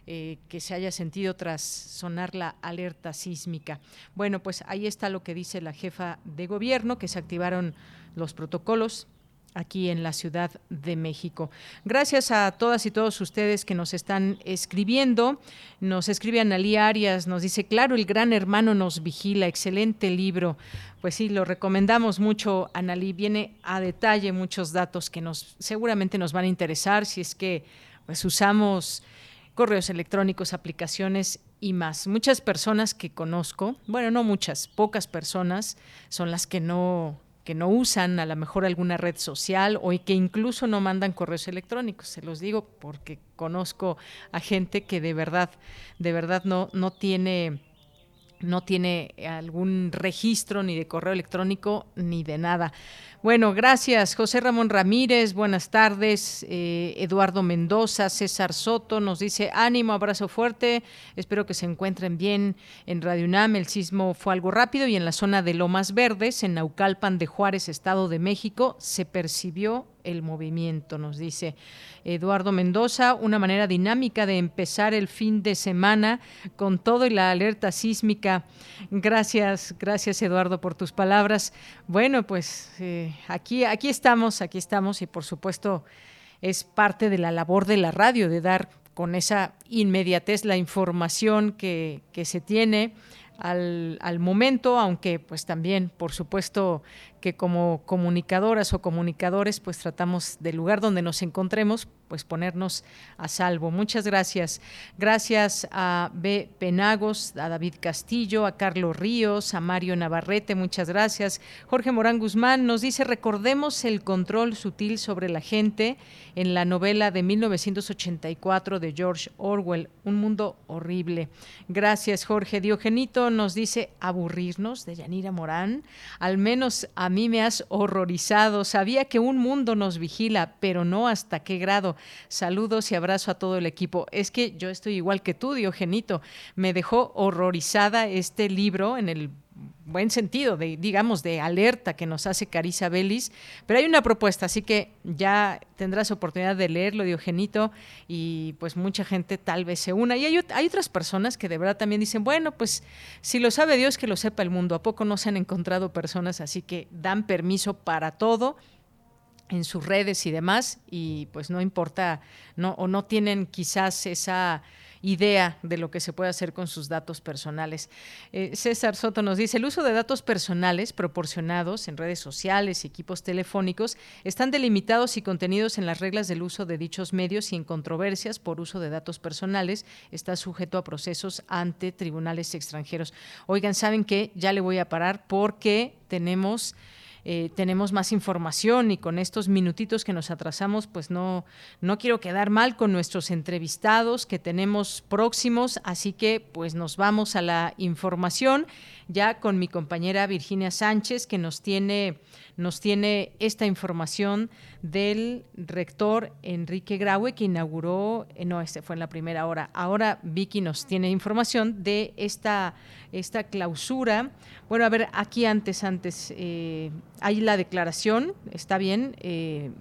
[SPEAKER 1] Eh, que se haya sentido tras sonar la alerta sísmica. Bueno, pues ahí está lo que dice la jefa de gobierno, que se activaron los protocolos aquí en la Ciudad de México. Gracias a todas y todos ustedes que nos están escribiendo. Nos escribe Analí Arias, nos dice, claro, el gran hermano nos vigila, excelente libro. Pues sí, lo recomendamos mucho, Analí. Viene a detalle muchos datos que nos seguramente nos van a interesar si es que pues usamos correos electrónicos, aplicaciones y más. Muchas personas que conozco, bueno, no muchas, pocas personas son las que no que no usan a lo mejor alguna red social o que incluso no mandan correos electrónicos. Se los digo porque conozco a gente que de verdad, de verdad no, no tiene no tiene algún registro ni de correo electrónico ni de nada. Bueno, gracias José Ramón Ramírez, buenas tardes. Eh, Eduardo Mendoza, César Soto nos dice ánimo, abrazo fuerte, espero que se encuentren bien en Radio UNAM. El sismo fue algo rápido y en la zona de Lomas Verdes, en Naucalpan de Juárez, Estado de México, se percibió el movimiento, nos dice Eduardo Mendoza, una manera dinámica de empezar el fin de semana con todo y la alerta sísmica. Gracias, gracias Eduardo por tus palabras. Bueno, pues eh, aquí, aquí estamos, aquí estamos y por supuesto es parte de la labor de la radio, de dar con esa inmediatez la información que, que se tiene al, al, momento, aunque pues también, por supuesto, que como comunicadoras o comunicadores, pues tratamos del lugar donde nos encontremos, pues ponernos a salvo. Muchas gracias. Gracias a B. Penagos, a David Castillo, a Carlos Ríos, a Mario Navarrete, muchas gracias. Jorge Morán Guzmán nos dice, recordemos el control sutil sobre la gente en la novela de 1984 de George Orwell, Un mundo horrible. Gracias, Jorge. Diogenito nos dice, aburrirnos de Yanira Morán. Al menos a mí me has horrorizado. Sabía que un mundo nos vigila, pero no hasta qué grado. Saludos y abrazo a todo el equipo. Es que yo estoy igual que tú, Diogenito. Me dejó horrorizada este libro en el buen sentido, de, digamos, de alerta que nos hace Carisa Belis, pero hay una propuesta, así que ya tendrás oportunidad de leerlo, Diogenito, y pues mucha gente tal vez se una. Y hay, hay otras personas que de verdad también dicen, bueno, pues si lo sabe Dios, que lo sepa el mundo. ¿A poco no se han encontrado personas así que dan permiso para todo? en sus redes y demás y pues no importa no o no tienen quizás esa idea de lo que se puede hacer con sus datos personales. Eh, César Soto nos dice, el uso de datos personales proporcionados en redes sociales y equipos telefónicos están delimitados y contenidos en las reglas del uso de dichos medios y en controversias por uso de datos personales está sujeto a procesos ante tribunales extranjeros. Oigan, ¿saben qué? Ya le voy a parar porque tenemos... Eh, tenemos más información y con estos minutitos que nos atrasamos, pues no, no quiero quedar mal con nuestros entrevistados que tenemos próximos, así que pues nos vamos a la información ya con mi compañera Virginia Sánchez que nos tiene nos tiene esta información del rector Enrique Graue, que inauguró, eh, no, este fue en la primera hora. Ahora Vicky nos tiene información de esta, esta clausura. Bueno, a ver, aquí antes, antes, eh, hay la declaración, está bien, eh,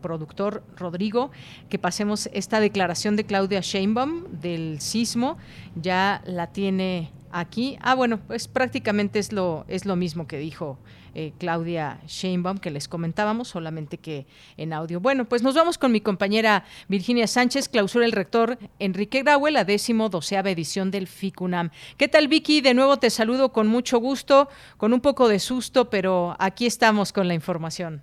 [SPEAKER 1] productor Rodrigo, que pasemos esta declaración de Claudia Sheinbaum del sismo, ya la tiene aquí. Ah, bueno, pues prácticamente es lo, es lo mismo que dijo eh, Claudia Sheinbaum, que les comentábamos, solamente que en audio. Bueno, pues nos vamos con mi compañera Virginia Sánchez, clausura el rector Enrique Graue, la décimo doceava edición del FICUNAM. ¿Qué tal, Vicky? De nuevo te saludo con mucho gusto, con un poco de susto, pero aquí estamos con la información.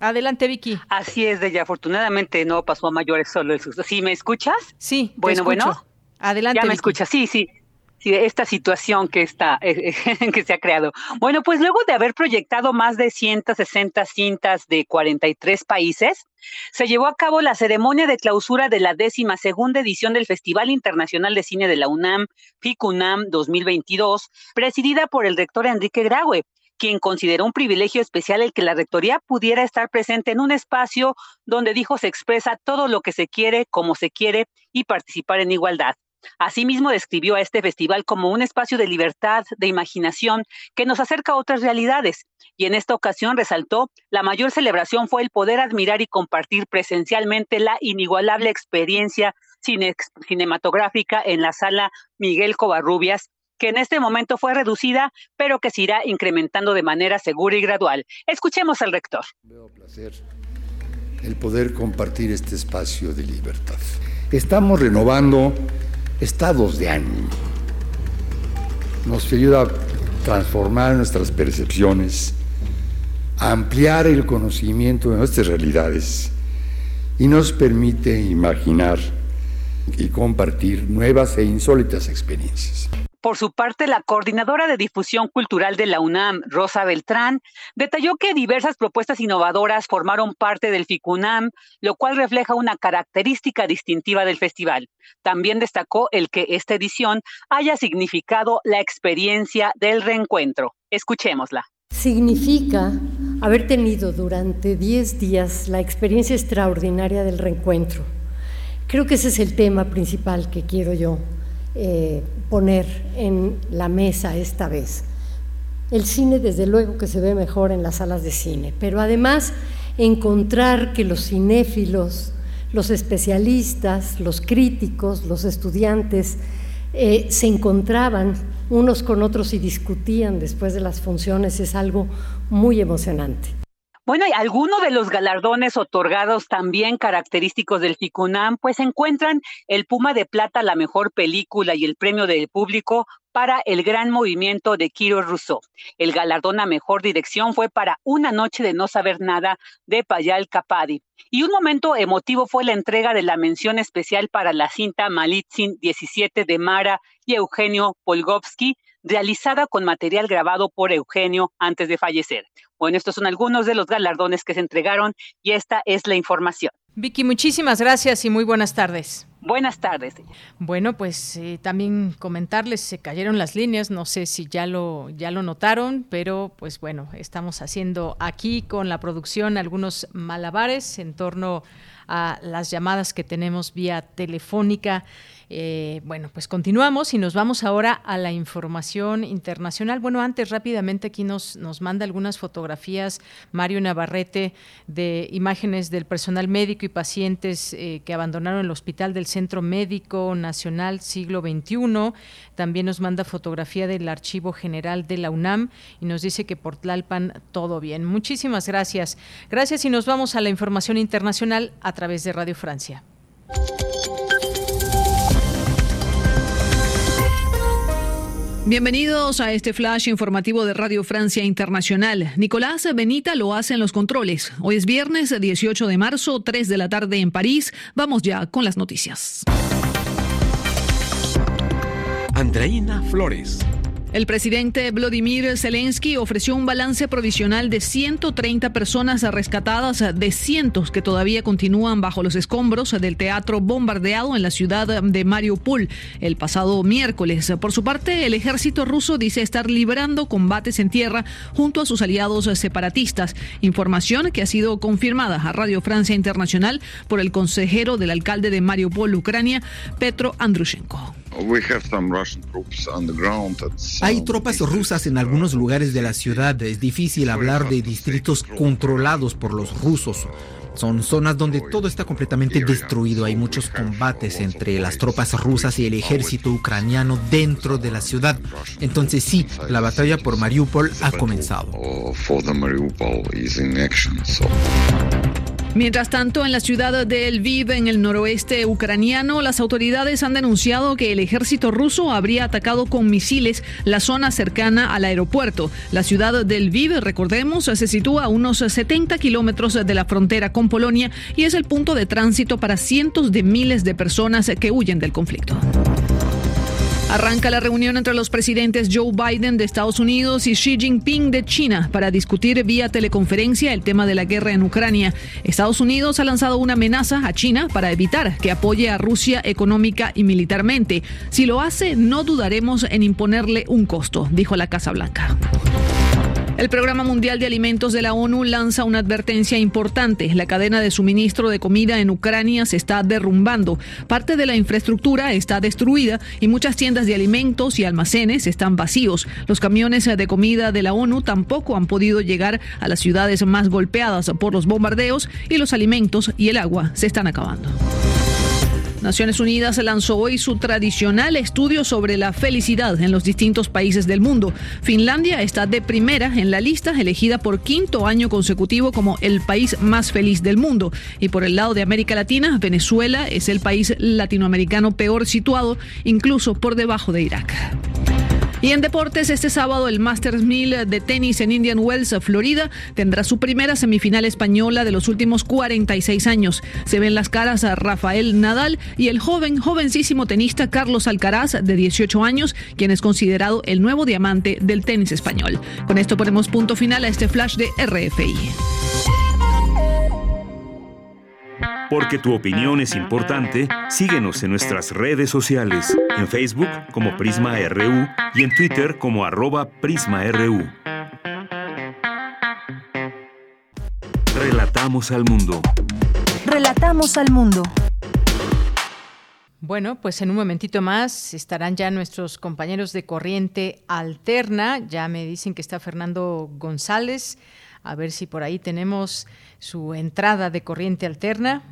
[SPEAKER 1] Adelante, Vicky.
[SPEAKER 27] Así es, de Afortunadamente no pasó a mayores solo el susto. ¿Sí me escuchas?
[SPEAKER 1] Sí.
[SPEAKER 27] Bueno, bueno.
[SPEAKER 1] Adelante.
[SPEAKER 27] Ya me escuchas. Sí, sí esta situación que, está, eh, eh, que se ha creado. Bueno, pues luego de haber proyectado más de 160 cintas de 43 países, se llevó a cabo la ceremonia de clausura de la décima segunda edición del Festival Internacional de Cine de la UNAM, FICUNAM 2022, presidida por el rector Enrique Graue quien consideró un privilegio especial el que la rectoría pudiera estar presente en un espacio donde dijo se expresa todo lo que se quiere, como se quiere y participar en igualdad. Asimismo, describió a este festival como un espacio de libertad, de imaginación, que nos acerca a otras realidades. Y en esta ocasión resaltó, la mayor celebración fue el poder admirar y compartir presencialmente la inigualable experiencia cinematográfica en la sala Miguel Covarrubias, que en este momento fue reducida, pero que se irá incrementando de manera segura y gradual. Escuchemos al rector.
[SPEAKER 28] Veo placer el poder compartir este espacio de libertad. Estamos renovando estados de ánimo. Nos ayuda a transformar nuestras percepciones, a ampliar el conocimiento de nuestras realidades y nos permite imaginar y compartir nuevas e insólitas experiencias.
[SPEAKER 27] Por su parte, la coordinadora de difusión cultural de la UNAM, Rosa Beltrán, detalló que diversas propuestas innovadoras formaron parte del FICUNAM, lo cual refleja una característica distintiva del festival. También destacó el que esta edición haya significado la experiencia del reencuentro. Escuchémosla.
[SPEAKER 29] Significa haber tenido durante 10 días la experiencia extraordinaria del reencuentro. Creo que ese es el tema principal que quiero yo eh, poner en la mesa esta vez. El cine, desde luego, que se ve mejor en las salas de cine, pero además encontrar que los cinéfilos, los especialistas, los críticos, los estudiantes, eh, se encontraban unos con otros y discutían después de las funciones es algo muy emocionante.
[SPEAKER 27] Bueno, y algunos de los galardones otorgados también característicos del FICUNAM, pues encuentran el Puma de Plata, la mejor película y el premio del público para el gran movimiento de Kiro Rousseau. El galardón a mejor dirección fue para Una noche de no saber nada de Payal Kapadi. Y un momento emotivo fue la entrega de la mención especial para la cinta Malitzin 17 de Mara y Eugenio Polgovsky, realizada con material grabado por Eugenio antes de fallecer. Bueno, estos son algunos de los galardones que se entregaron y esta es la información.
[SPEAKER 1] Vicky, muchísimas gracias y muy buenas tardes.
[SPEAKER 27] Buenas tardes.
[SPEAKER 1] Bueno, pues eh, también comentarles, se cayeron las líneas, no sé si ya lo, ya lo notaron, pero pues bueno, estamos haciendo aquí con la producción algunos malabares en torno a las llamadas que tenemos vía telefónica. Eh, bueno, pues continuamos y nos vamos ahora a la información internacional. Bueno, antes rápidamente aquí nos, nos manda algunas fotografías Mario Navarrete de imágenes del personal médico y pacientes eh, que abandonaron el hospital del Centro Médico Nacional Siglo XXI. También nos manda fotografía del Archivo General de la UNAM y nos dice que por Tlalpan todo bien. Muchísimas gracias. Gracias y nos vamos a la información internacional a través de Radio Francia.
[SPEAKER 30] Bienvenidos a este flash informativo de Radio Francia Internacional. Nicolás Benita lo hace en los controles. Hoy es viernes 18 de marzo, 3 de la tarde en París. Vamos ya con las noticias.
[SPEAKER 26] Andreina Flores.
[SPEAKER 30] El presidente Vladimir Zelensky ofreció un balance provisional de 130 personas rescatadas de cientos que todavía continúan bajo los escombros del teatro bombardeado en la ciudad de Mariupol el pasado miércoles. Por su parte, el ejército ruso dice estar librando combates en tierra junto a sus aliados separatistas, información que ha sido confirmada a Radio Francia Internacional por el consejero del alcalde de Mariupol, Ucrania, Petro Andrushenko.
[SPEAKER 31] Hay tropas rusas en algunos lugares de la ciudad. Es difícil hablar de distritos controlados por los rusos. Son zonas donde todo está completamente destruido. Hay muchos combates entre las tropas rusas y el ejército ucraniano dentro de la ciudad. Entonces sí, la batalla por Mariupol ha comenzado.
[SPEAKER 30] Mientras tanto, en la ciudad de Lviv, en el noroeste ucraniano, las autoridades han denunciado que el ejército ruso habría atacado con misiles la zona cercana al aeropuerto. La ciudad de Lviv, recordemos, se sitúa a unos 70 kilómetros de la frontera con Polonia y es el punto de tránsito para cientos de miles de personas que huyen del conflicto. Arranca la reunión entre los presidentes Joe Biden de Estados Unidos y Xi Jinping de China para discutir vía teleconferencia el tema de la guerra en Ucrania. Estados Unidos ha lanzado una amenaza a China para evitar que apoye a Rusia económica y militarmente. Si lo hace, no dudaremos en imponerle un costo, dijo la Casa Blanca. El Programa Mundial de Alimentos de la ONU lanza una advertencia importante. La cadena de suministro de comida en Ucrania se está derrumbando. Parte de la infraestructura está destruida y muchas tiendas de alimentos y almacenes están vacíos. Los camiones de comida de la ONU tampoco han podido llegar a las ciudades más golpeadas por los bombardeos y los alimentos y el agua se están acabando. Naciones Unidas lanzó hoy su tradicional estudio sobre la felicidad en los distintos países del mundo. Finlandia está de primera en la lista, elegida por quinto año consecutivo como el país más feliz del mundo. Y por el lado de América Latina, Venezuela es el país latinoamericano peor situado, incluso por debajo de Irak. Y en deportes, este sábado el Masters 1000 de tenis en Indian Wells, Florida, tendrá su primera semifinal española de los últimos 46 años. Se ven las caras a Rafael Nadal y el joven, jovencísimo tenista Carlos Alcaraz, de 18 años, quien es considerado el nuevo diamante del tenis español. Con esto ponemos punto final a este flash de RFI.
[SPEAKER 2] Porque tu opinión es importante, síguenos en nuestras redes sociales, en Facebook como Prisma RU y en Twitter como arroba PrismaRU. Relatamos al mundo.
[SPEAKER 19] Relatamos al mundo.
[SPEAKER 1] Bueno, pues en un momentito más estarán ya nuestros compañeros de Corriente Alterna. Ya me dicen que está Fernando González. A ver si por ahí tenemos su entrada de Corriente Alterna.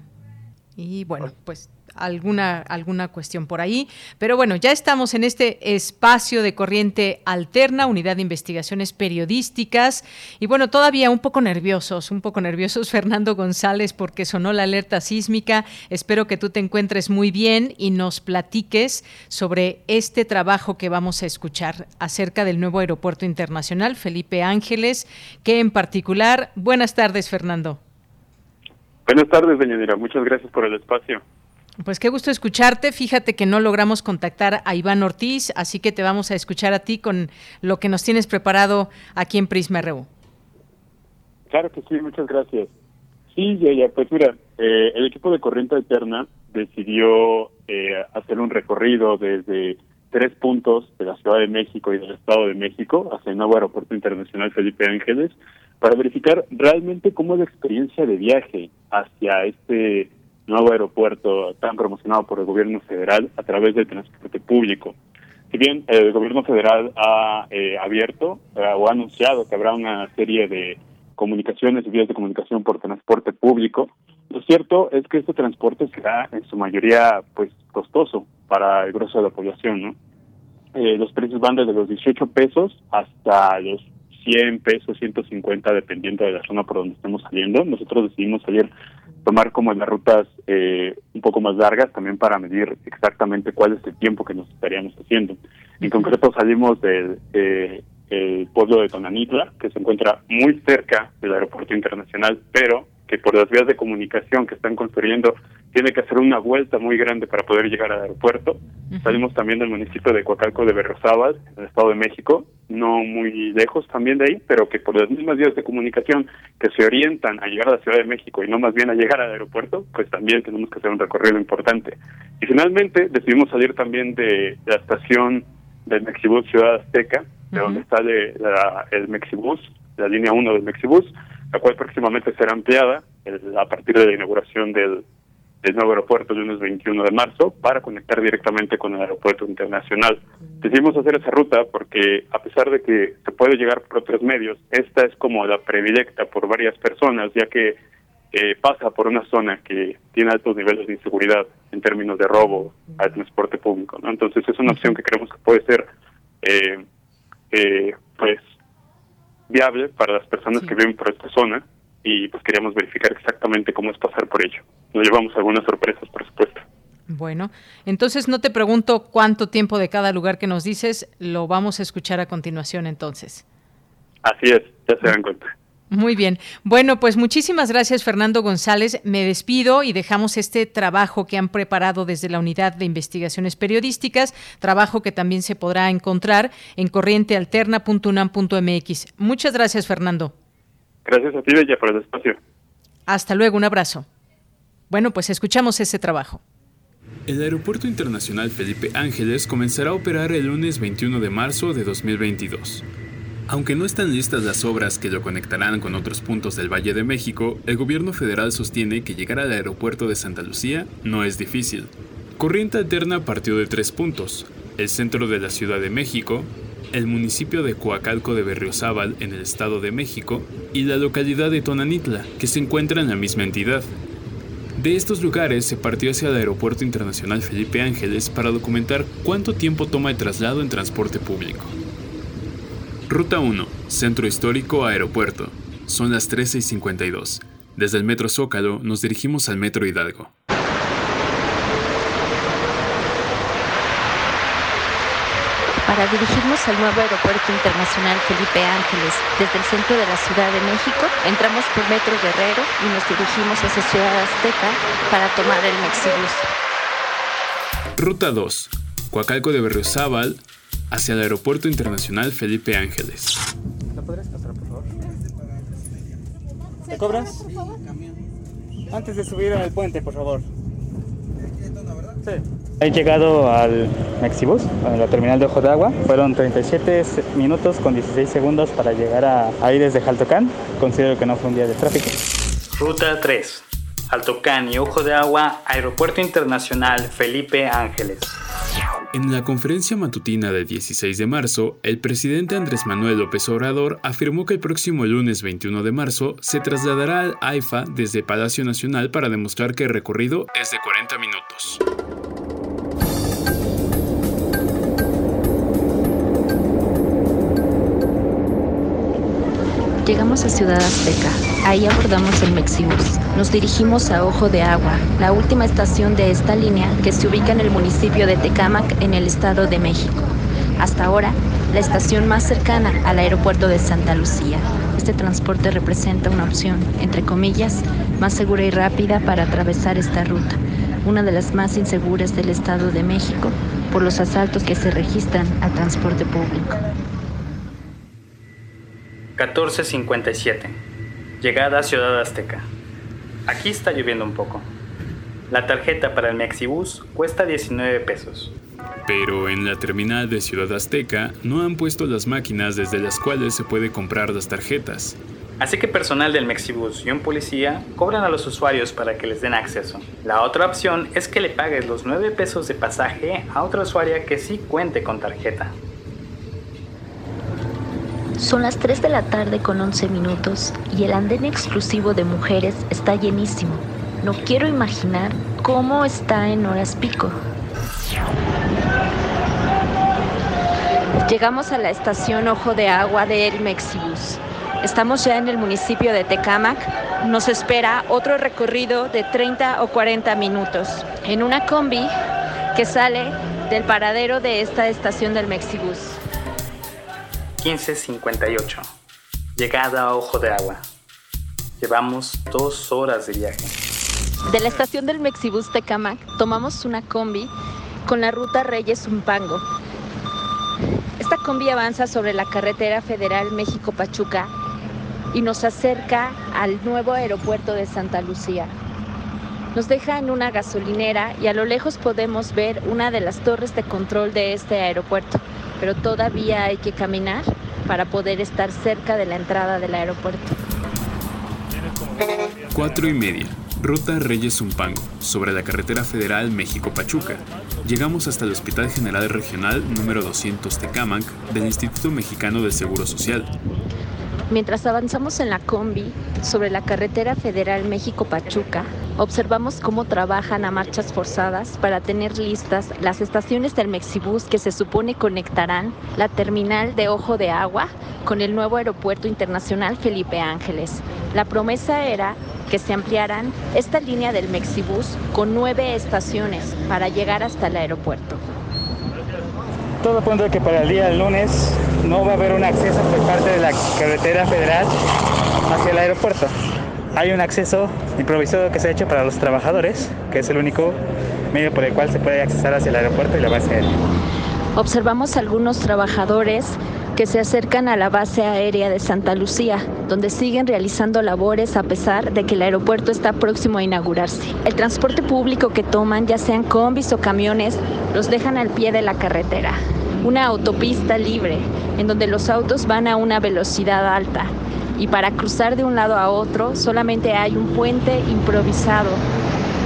[SPEAKER 1] Y bueno, pues alguna, alguna cuestión por ahí. Pero bueno, ya estamos en este espacio de corriente alterna, unidad de investigaciones periodísticas. Y bueno, todavía un poco nerviosos, un poco nerviosos, Fernando González, porque sonó la alerta sísmica. Espero que tú te encuentres muy bien y nos platiques sobre este trabajo que vamos a escuchar acerca del nuevo aeropuerto internacional, Felipe Ángeles, que en particular, buenas tardes, Fernando.
[SPEAKER 32] Buenas tardes, doña Muchas gracias por el espacio.
[SPEAKER 1] Pues qué gusto escucharte. Fíjate que no logramos contactar a Iván Ortiz, así que te vamos a escuchar a ti con lo que nos tienes preparado aquí en Prisma RU.
[SPEAKER 32] Claro que sí, muchas gracias. Sí, ya, ya pues mira, eh, el equipo de Corriente Alterna decidió eh, hacer un recorrido desde tres puntos de la Ciudad de México y del Estado de México hacia el nuevo aeropuerto internacional Felipe Ángeles para verificar realmente cómo es la experiencia de viaje hacia este nuevo aeropuerto tan promocionado por el gobierno federal a través del transporte público. Si bien el gobierno federal ha eh, abierto eh, o ha anunciado que habrá una serie de comunicaciones y vías de comunicación por transporte público, lo cierto es que este transporte será en su mayoría pues costoso para el grueso de la población, ¿no? Eh, los precios van desde los 18 pesos hasta los 100 pesos, 150, dependiendo de la zona por donde estemos saliendo. Nosotros decidimos salir, tomar como las rutas eh, un poco más largas, también para medir exactamente cuál es el tiempo que nos estaríamos haciendo. En concreto, salimos del eh, el pueblo de Tonanitla, que se encuentra muy cerca del aeropuerto internacional, pero que por las vías de comunicación que están construyendo tiene que hacer una vuelta muy grande para poder llegar al aeropuerto. Salimos también del municipio de Coacalco de Berrozábal, en el Estado de México, no muy lejos también de ahí, pero que por las mismas vías de comunicación que se orientan a llegar a la Ciudad de México y no más bien a llegar al aeropuerto, pues también tenemos que hacer un recorrido importante. Y finalmente decidimos salir también de la estación del Mexibus Ciudad Azteca, de donde sale la, el Mexibus, la línea 1 del Mexibus, la cual próximamente será ampliada a partir de la inauguración del, nuevo aeropuerto el lunes 21 de marzo para conectar directamente con el aeropuerto internacional. Decidimos hacer esa ruta porque a pesar de que se puede llegar por otros medios, esta es como la predilecta por varias personas, ya que eh, pasa por una zona que tiene altos niveles de inseguridad en términos de robo al transporte público. ¿no? Entonces es una opción que creemos que puede ser eh, eh, pues viable para las personas que viven por esta zona y pues queríamos verificar exactamente cómo es pasar por ello. Nos llevamos algunas sorpresas, por supuesto.
[SPEAKER 1] Bueno, entonces no te pregunto cuánto tiempo de cada lugar que nos dices, lo vamos a escuchar a continuación entonces.
[SPEAKER 32] Así es, ya se dan cuenta.
[SPEAKER 1] Muy bien. Bueno, pues muchísimas gracias Fernando González. Me despido y dejamos este trabajo que han preparado desde la Unidad de Investigaciones Periodísticas, trabajo que también se podrá encontrar en corrientealterna.unam.mx. Muchas gracias Fernando.
[SPEAKER 32] Gracias a ti, Bella, por el espacio.
[SPEAKER 1] Hasta luego, un abrazo. Bueno, pues escuchamos ese trabajo.
[SPEAKER 33] El Aeropuerto Internacional Felipe Ángeles comenzará a operar el lunes 21 de marzo de 2022. Aunque no están listas las obras que lo conectarán con otros puntos del Valle de México, el gobierno federal sostiene que llegar al aeropuerto de Santa Lucía no es difícil. Corriente Alterna partió de tres puntos, el centro de la Ciudad de México, el municipio de Coacalco de Berriozábal en el Estado de México y la localidad de Tonanitla, que se encuentra en la misma entidad. De estos lugares se partió hacia el Aeropuerto Internacional Felipe Ángeles para documentar cuánto tiempo toma el traslado en transporte público. Ruta 1, Centro Histórico Aeropuerto. Son las 13 y 52. Desde el Metro Zócalo nos dirigimos al Metro Hidalgo.
[SPEAKER 34] Para dirigirnos al nuevo Aeropuerto Internacional Felipe Ángeles desde el centro de la Ciudad de México, entramos por Metro Guerrero y nos dirigimos hacia Ciudad Azteca para tomar el Mexibus.
[SPEAKER 33] Ruta 2, Coacalco de Berriozábal hacia el Aeropuerto Internacional Felipe Ángeles.
[SPEAKER 35] ¿La podrías pasar, por favor? ¿Te cobras? Antes de subir al puente, por favor. Sí. He llegado al Mexibus, a la terminal de Ojo de Agua. Fueron 37 minutos con 16 segundos para llegar a, ahí desde Jaltocán. Considero que no fue un día de tráfico.
[SPEAKER 36] Ruta 3. Jaltocán y Ojo de Agua, Aeropuerto Internacional Felipe Ángeles.
[SPEAKER 33] En la conferencia matutina del 16 de marzo, el presidente Andrés Manuel López Obrador afirmó que el próximo lunes 21 de marzo se trasladará al AIFA desde Palacio Nacional para demostrar que el recorrido es de 40 minutos.
[SPEAKER 34] Llegamos a Ciudad Azteca. Ahí abordamos el Mexibus. Nos dirigimos a Ojo de Agua, la última estación de esta línea que se ubica en el municipio de Tecámac, en el Estado de México. Hasta ahora, la estación más cercana al aeropuerto de Santa Lucía. Este transporte representa una opción, entre comillas, más segura y rápida para atravesar esta ruta, una de las más inseguras del Estado de México por los asaltos que se registran al transporte público.
[SPEAKER 36] 1457. Llegada a Ciudad Azteca. Aquí está lloviendo un poco. La tarjeta para el Mexibus cuesta 19 pesos.
[SPEAKER 33] Pero en la terminal de Ciudad Azteca no han puesto las máquinas desde las cuales se puede comprar las tarjetas.
[SPEAKER 36] Así que personal del Mexibus y un policía cobran a los usuarios para que les den acceso. La otra opción es que le pagues los 9 pesos de pasaje a otra usuaria que sí cuente con tarjeta.
[SPEAKER 34] Son las 3 de la tarde con 11 minutos y el andén exclusivo de mujeres está llenísimo. No quiero imaginar cómo está en horas pico. Llegamos a la estación Ojo de Agua de El Mexibus. Estamos ya en el municipio de Tecámac. Nos espera otro recorrido de 30 o 40 minutos en una combi que sale del paradero de esta estación del Mexibus.
[SPEAKER 36] 1558. Llegada a Ojo de Agua. Llevamos dos horas de viaje.
[SPEAKER 34] De la estación del Mexibus Tecamac tomamos una combi con la ruta Reyes Zumpango. Esta combi avanza sobre la carretera federal México-Pachuca y nos acerca al nuevo aeropuerto de Santa Lucía. Nos deja en una gasolinera y a lo lejos podemos ver una de las torres de control de este aeropuerto pero todavía hay que caminar para poder estar cerca de la entrada del aeropuerto.
[SPEAKER 33] Cuatro y media. Ruta Reyes Zumpango, sobre la carretera federal México-Pachuca. Llegamos hasta el Hospital General Regional número 200 Tecámac del Instituto Mexicano del Seguro Social.
[SPEAKER 34] Mientras avanzamos en la combi sobre la carretera federal México-Pachuca, observamos cómo trabajan a marchas forzadas para tener listas las estaciones del Mexibus que se supone conectarán la terminal de Ojo de Agua con el nuevo aeropuerto internacional Felipe Ángeles. La promesa era que se ampliaran esta línea del Mexibus con nueve estaciones para llegar hasta el aeropuerto.
[SPEAKER 37] Todo apunta que para el día del lunes no va a haber un acceso por parte de la carretera federal hacia el aeropuerto. Hay un acceso improvisado que se ha hecho para los trabajadores, que es el único medio por el cual se puede accesar hacia el aeropuerto y la base aérea.
[SPEAKER 34] Observamos algunos trabajadores que se acercan a la base aérea de Santa Lucía, donde siguen realizando labores a pesar de que el aeropuerto está próximo a inaugurarse. El transporte público que toman, ya sean combis o camiones, los dejan al pie de la carretera. Una autopista libre, en donde los autos van a una velocidad alta. Y para cruzar de un lado a otro solamente hay un puente improvisado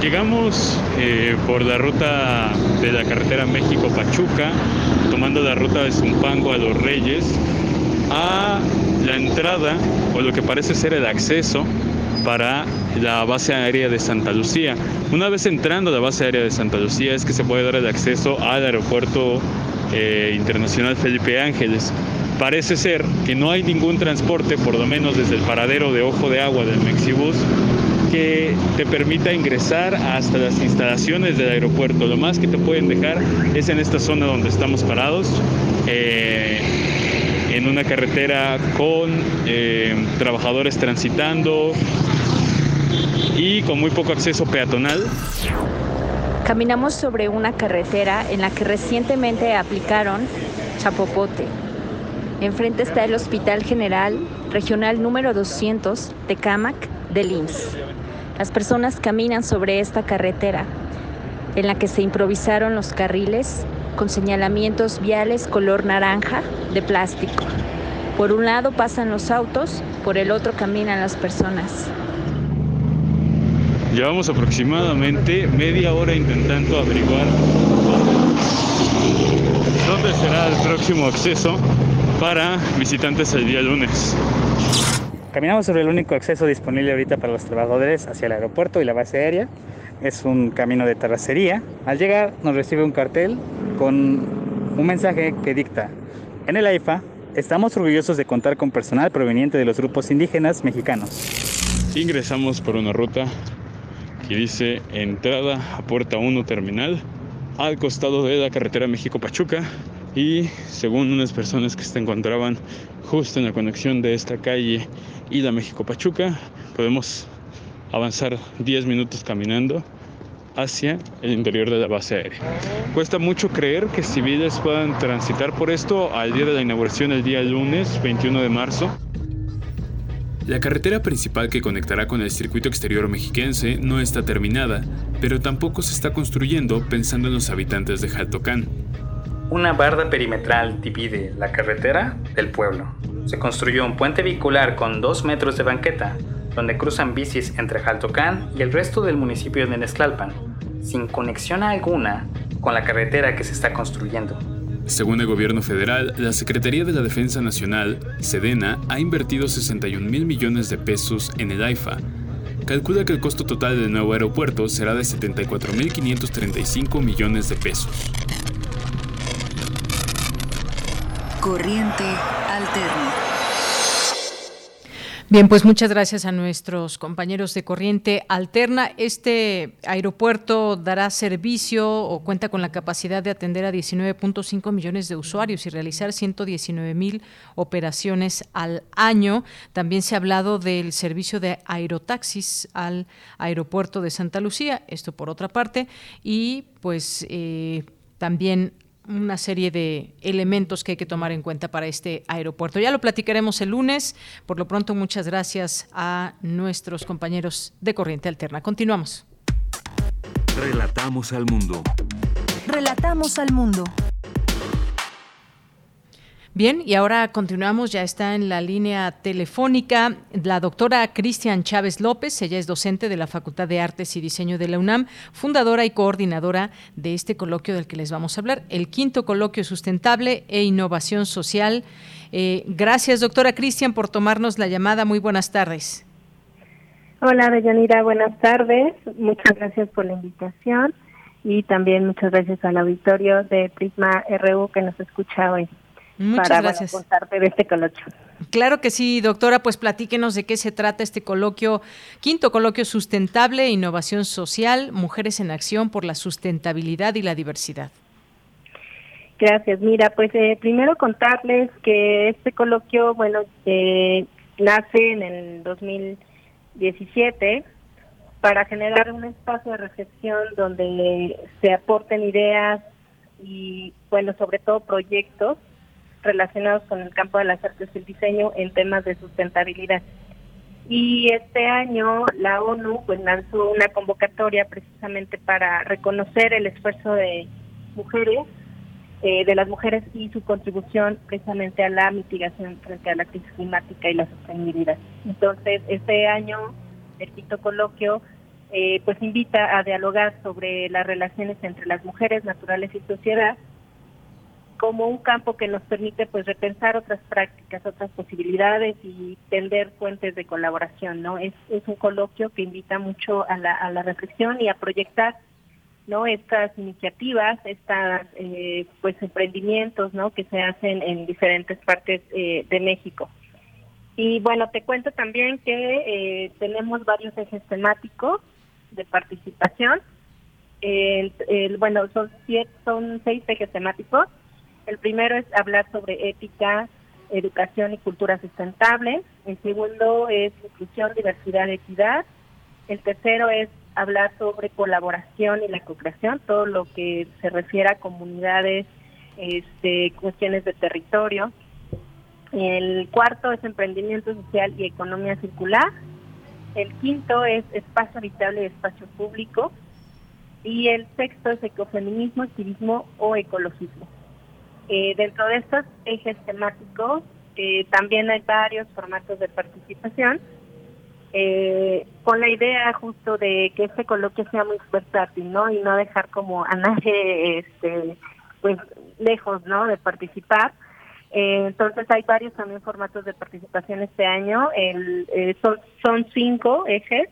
[SPEAKER 32] Llegamos eh, por la ruta de la carretera México-Pachuca, tomando la ruta de Zumpango a Los Reyes, a la entrada o lo que parece ser el acceso para la base aérea de Santa Lucía. Una vez entrando a la base aérea de Santa Lucía es que se puede dar el acceso al aeropuerto eh, internacional Felipe Ángeles. Parece ser que no hay ningún transporte, por lo menos desde el paradero de Ojo de Agua del Mexibus, que te permita ingresar hasta las instalaciones del aeropuerto. Lo más que te pueden dejar es en esta zona donde estamos parados, eh, en una carretera con eh, trabajadores transitando y con muy poco acceso peatonal.
[SPEAKER 34] Caminamos sobre una carretera en la que recientemente aplicaron chapopote. Enfrente está el Hospital General Regional número 200 de Camac del IMSS. Las personas caminan sobre esta carretera en la que se improvisaron los carriles con señalamientos viales color naranja de plástico. Por un lado pasan los autos, por el otro caminan las personas.
[SPEAKER 32] Llevamos aproximadamente media hora intentando averiguar dónde será el próximo acceso para visitantes el día lunes.
[SPEAKER 37] Caminamos sobre el único acceso disponible ahorita para los trabajadores hacia el aeropuerto y la base aérea. Es un camino de terracería. Al llegar nos recibe un cartel con un mensaje que dicta, en el AIFA estamos orgullosos de contar con personal proveniente de los grupos indígenas mexicanos.
[SPEAKER 32] Ingresamos por una ruta que dice entrada a puerta 1 terminal al costado de la carretera México-Pachuca y según unas personas que se encontraban justo en la conexión de esta calle y la México Pachuca, podemos avanzar 10 minutos caminando hacia el interior de la base aérea. Cuesta mucho creer que civiles puedan transitar por esto al día de la inauguración el día lunes 21 de marzo.
[SPEAKER 33] La carretera principal que conectará con el circuito exterior mexiquense no está terminada, pero tampoco se está construyendo pensando en los habitantes de Jaltocán.
[SPEAKER 30] Una barda perimetral divide la carretera del pueblo. Se construyó un puente vehicular con dos metros de banqueta, donde cruzan bicis entre Jaltocán y el resto del municipio de Nesclalpan, sin conexión alguna con la carretera que se está construyendo.
[SPEAKER 33] Según el gobierno federal, la Secretaría de la Defensa Nacional, Sedena, ha invertido 61 mil millones de pesos en el AIFA. Calcula que el costo total del nuevo aeropuerto será de 74.535 millones de pesos.
[SPEAKER 19] Corriente Alterna.
[SPEAKER 1] Bien, pues muchas gracias a nuestros compañeros de Corriente Alterna. Este aeropuerto dará servicio o cuenta con la capacidad de atender a 19.5 millones de usuarios y realizar 119 mil operaciones al año. También se ha hablado del servicio de aerotaxis al aeropuerto de Santa Lucía, esto por otra parte, y pues eh, también una serie de elementos que hay que tomar en cuenta para este aeropuerto. Ya lo platicaremos el lunes. Por lo pronto, muchas gracias a nuestros compañeros de Corriente Alterna. Continuamos.
[SPEAKER 2] Relatamos al mundo.
[SPEAKER 38] Relatamos al mundo.
[SPEAKER 1] Bien, y ahora continuamos, ya está en la línea telefónica la doctora Cristian Chávez López, ella es docente de la Facultad de Artes y Diseño de la UNAM, fundadora y coordinadora de este coloquio del que les vamos a hablar, el quinto coloquio sustentable e innovación social. Eh, gracias, doctora Cristian, por tomarnos la llamada. Muy buenas tardes.
[SPEAKER 39] Hola, Deyanira, buenas tardes. Muchas gracias por la invitación y también muchas gracias al auditorio de Prisma RU que nos escucha hoy.
[SPEAKER 1] Muchas
[SPEAKER 39] para,
[SPEAKER 1] gracias.
[SPEAKER 39] contarte de este coloquio.
[SPEAKER 1] Claro que sí, doctora, pues platíquenos de qué se trata este coloquio, quinto coloquio sustentable e innovación social, mujeres en acción por la sustentabilidad y la diversidad.
[SPEAKER 39] Gracias. Mira, pues eh, primero contarles que este coloquio, bueno, eh, nace en el 2017 para generar un espacio de reflexión donde se aporten ideas y, bueno, sobre todo proyectos relacionados con el campo de las artes y el diseño en temas de sustentabilidad. Y este año la ONU pues lanzó una convocatoria precisamente para reconocer el esfuerzo de mujeres, eh, de las mujeres y su contribución precisamente a la mitigación frente a la crisis climática y la sostenibilidad. Entonces, este año el quinto coloquio eh, pues invita a dialogar sobre las relaciones entre las mujeres, naturales y sociedad como un campo que nos permite pues repensar otras prácticas, otras posibilidades y tender fuentes de colaboración, ¿no? Es, un coloquio que invita mucho a la, a la reflexión y a proyectar, ¿no? Estas iniciativas, estas eh, pues emprendimientos, ¿no? Que se hacen en diferentes partes eh, de México. Y bueno, te cuento también que eh, tenemos varios ejes temáticos de participación. El, bueno, son siete, son seis ejes temáticos el primero es hablar sobre ética, educación y cultura sustentable. El segundo es inclusión, diversidad, equidad. El tercero es hablar sobre colaboración y la co-creación, todo lo que se refiere a comunidades, este, cuestiones de territorio. El cuarto es emprendimiento social y economía circular. El quinto es espacio habitable y espacio público. Y el sexto es ecofeminismo, activismo o ecologismo. Eh, dentro de estos ejes temáticos eh, también hay varios formatos de participación, eh, con la idea justo de que este coloquio sea muy versátil. Y no dejar como a nadie, este, pues, lejos, ¿no? De participar. entonces hay varios también formatos de participación este año. El, son, son cinco ejes,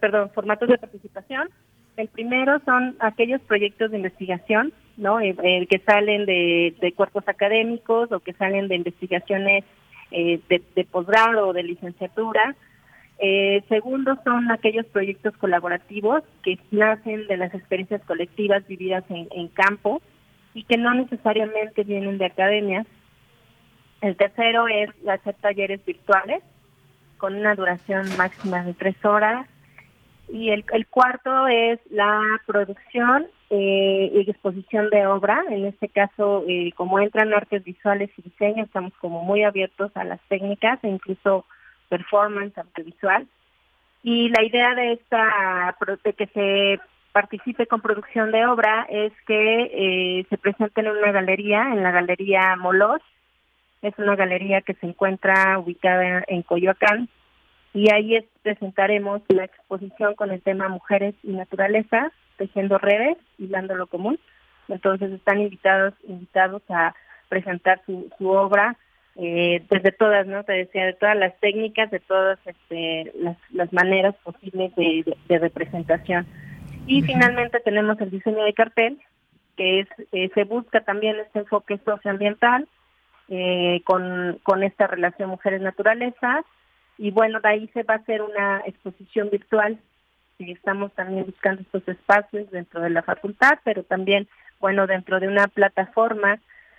[SPEAKER 39] perdón, formatos de participación. El primero son aquellos proyectos de investigación, ¿no? Eh, eh, que salen de, cuerpos académicos o que salen de investigaciones eh, de, posgrado o de licenciatura. segundo son aquellos proyectos colaborativos que nacen de las experiencias colectivas vividas en, en campo y que no necesariamente vienen de academia. El tercero es hacer talleres virtuales con una duración máxima de tres horas y el, el cuarto es la producción eh, exposición de obra. En este caso, eh, como entran artes visuales y diseño, estamos como muy abiertos a las técnicas e incluso performance audiovisual. Y la idea de esta de que se participe con producción de obra es que eh, se presente en una galería, en la galería Molos. Es una galería que se encuentra ubicada en Coyoacán, y ahí presentaremos la exposición con el tema Mujeres y Naturaleza, tejiendo redes y dando lo común. Entonces están invitados invitados a presentar su, su obra eh, desde todas, ¿no? Te decía, de todas las técnicas, de todas este, las, las maneras posibles de, de, representación. Y finalmente tenemos el diseño de cartel, que es eh, se busca también este enfoque socioambiental eh, con, con esta relación mujeres-naturaleza y bueno, de ahí se va a hacer una exposición virtual estamos también buscando estos espacios dentro de la facultad, pero también, bueno, dentro de una plataforma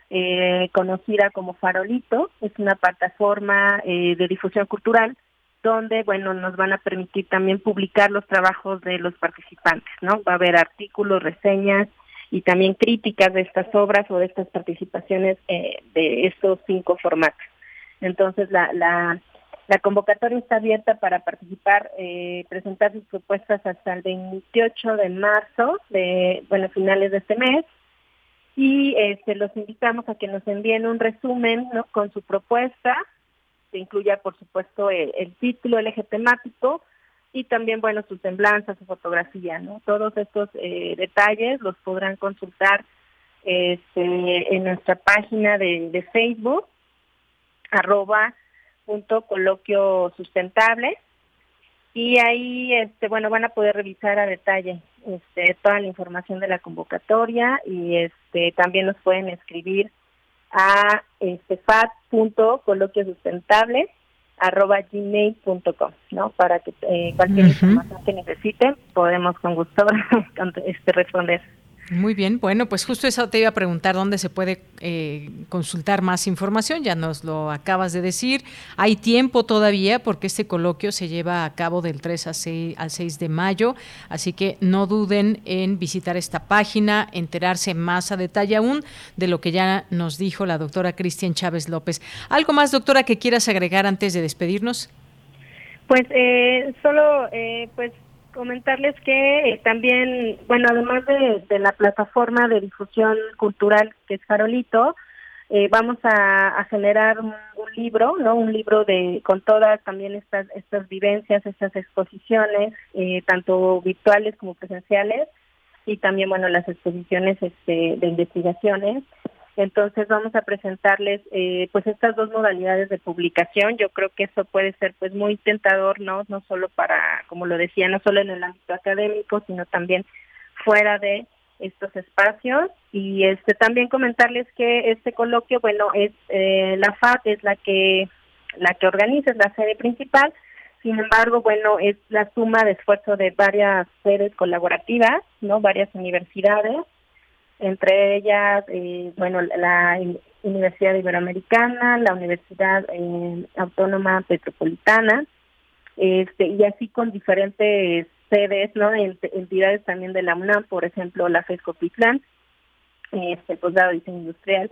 [SPEAKER 39] eh, conocida como Farolito, es una plataforma eh, de difusión cultural donde, bueno, nos van a permitir también publicar los trabajos de los participantes, ¿no? Va a haber artículos, reseñas y también críticas de estas obras o de estas participaciones eh, de estos cinco formatos. Entonces, la, la la convocatoria está abierta para participar, eh, presentar sus propuestas hasta el 28 de marzo, de bueno finales de este mes. y este, los invitamos a que nos envíen un resumen con su propuesta, que incluya por supuesto el, título, el eje temático y también bueno su semblanza, su fotografía. Todos estos eh, detalles los podrán consultar este, en nuestra página de, de Facebook, arroba punto coloquio sustentable y ahí este bueno van a poder revisar a detalle este, toda la información de la convocatoria y este también nos pueden escribir a este sustentable arroba gmail.com, ¿no? Para que eh, cualquier información que necesiten podemos con gusto este, responder.
[SPEAKER 1] Muy bien, bueno, pues justo eso te iba a preguntar dónde se puede eh, consultar más información, ya nos lo acabas de decir. Hay tiempo todavía porque este coloquio se lleva a cabo del 3 al 6 de mayo, así que no duden en visitar esta página, enterarse más a detalle aún de lo que ya nos dijo la doctora Cristian Chávez López. ¿Algo más, doctora, que quieras agregar antes de despedirnos?
[SPEAKER 39] Pues eh, solo, eh, pues comentarles que eh, también, bueno, además de, la plataforma de difusión cultural que es Farolito, eh, vamos a, generar un, libro, ¿no? Un libro de con todas también estas estas vivencias, estas exposiciones, eh, tanto virtuales como presenciales, y también, bueno, las exposiciones este, de investigaciones. Entonces vamos a presentarles eh, pues estas dos modalidades de publicación. Yo creo que eso puede ser pues muy tentador, ¿no? No solo para, como lo decía, no solo en el ámbito académico, sino también fuera de estos espacios y este también comentarles que este coloquio, bueno, es eh, la FAT es la que la que organiza, es la sede principal. Sin embargo, bueno, es la suma de esfuerzo de varias sedes colaborativas, ¿no? Varias universidades entre ellas, eh, bueno, la Universidad Iberoamericana, la Universidad eh, Autónoma Metropolitana, este, y así con diferentes sedes, ¿no? Entidades también de la UNAM, por ejemplo, la FESCO Pitlán, este, posgrado de diseño industrial.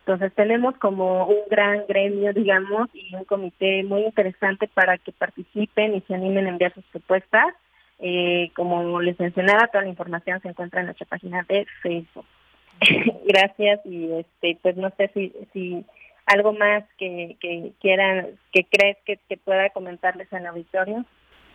[SPEAKER 39] Entonces tenemos como un gran gremio, digamos, y un comité muy interesante para que participen y se animen a enviar sus propuestas. Eh, como les mencionaba, toda la información se encuentra en nuestra página de Facebook. Gracias y este pues no sé si, si algo más que, que quieran, que crees que, que pueda comentarles en el auditorio.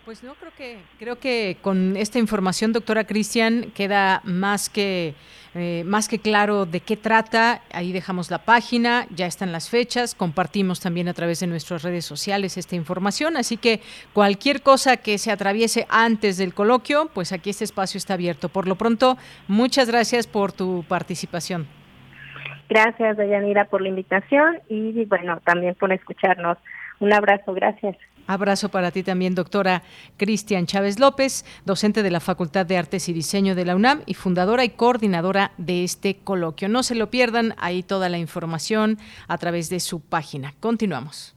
[SPEAKER 1] Pues no, creo que, creo que con esta información, doctora Cristian, queda más que, eh, más que claro de qué trata. Ahí dejamos la página, ya están las fechas, compartimos también a través de nuestras redes sociales esta información. Así que cualquier cosa que se atraviese antes del coloquio, pues aquí este espacio está abierto. Por lo pronto, muchas gracias por tu participación.
[SPEAKER 39] Gracias, Dayanira, por la invitación y bueno, también por escucharnos. Un abrazo, gracias.
[SPEAKER 1] Abrazo para ti también, doctora Cristian Chávez López, docente de la Facultad de Artes y Diseño de la UNAM y fundadora y coordinadora de este coloquio. No se lo pierdan, ahí toda la información a través de su página. Continuamos.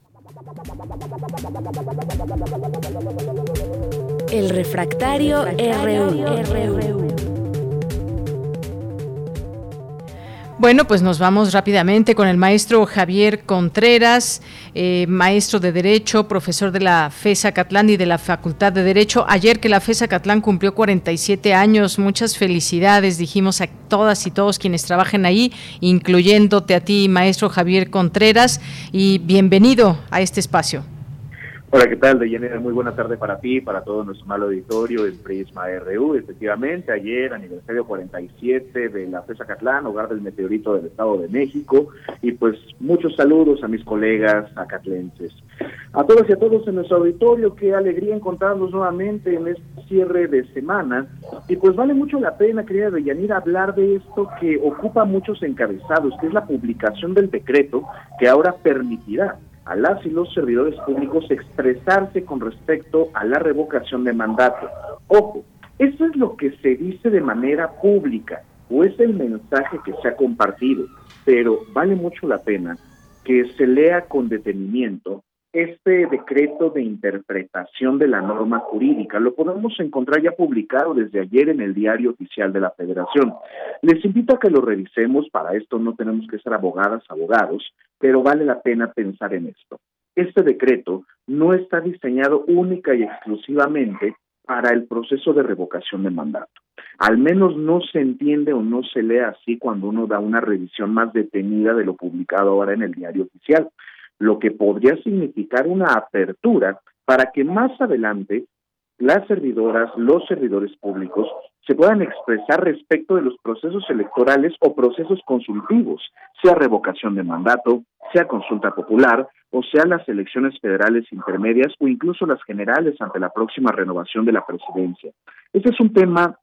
[SPEAKER 40] El refractario, RU.
[SPEAKER 1] Bueno, pues nos vamos rápidamente con el maestro Javier Contreras, eh, maestro de Derecho, profesor de la FESA Catlán y de la Facultad de Derecho. Ayer que la FESA Catlán cumplió 47 años, muchas felicidades, dijimos a todas y todos quienes trabajan ahí, incluyéndote a ti, maestro Javier Contreras, y bienvenido a este espacio.
[SPEAKER 41] Hola, ¿qué tal, Deyanira? Muy buena tarde para ti, para todo nuestro mal auditorio en Prisma RU. Efectivamente, ayer, aniversario 47 de la FESA Catlán, hogar del meteorito del Estado de México, y pues muchos saludos a mis colegas acatlenses. A todas y a todos en nuestro auditorio, qué alegría encontrarnos nuevamente en este cierre de semana, y pues vale mucho la pena, querida Deyanira, hablar de esto que ocupa muchos encabezados, que es la publicación del decreto que ahora permitirá a las y los servidores públicos expresarse con respecto a la revocación de mandato. Ojo, eso es lo que se dice de manera pública o es el mensaje que se ha compartido, pero vale mucho la pena que se lea con detenimiento este decreto de interpretación de la norma jurídica. Lo podemos encontrar ya publicado desde ayer en el diario oficial de la Federación. Les invito a que lo revisemos, para esto no tenemos que ser abogadas, abogados, pero vale la pena pensar en esto. Este decreto no está diseñado única y exclusivamente para el proceso de revocación de mandato. Al menos no se entiende o no se lee así cuando uno da una revisión más detenida de lo publicado ahora en el diario oficial, lo que podría significar una apertura para que más adelante las servidoras, los servidores públicos se puedan expresar respecto de los procesos electorales o procesos consultivos, sea revocación de mandato, sea consulta popular, o sea las elecciones federales intermedias o incluso las generales ante la próxima renovación de la presidencia. Este es un tema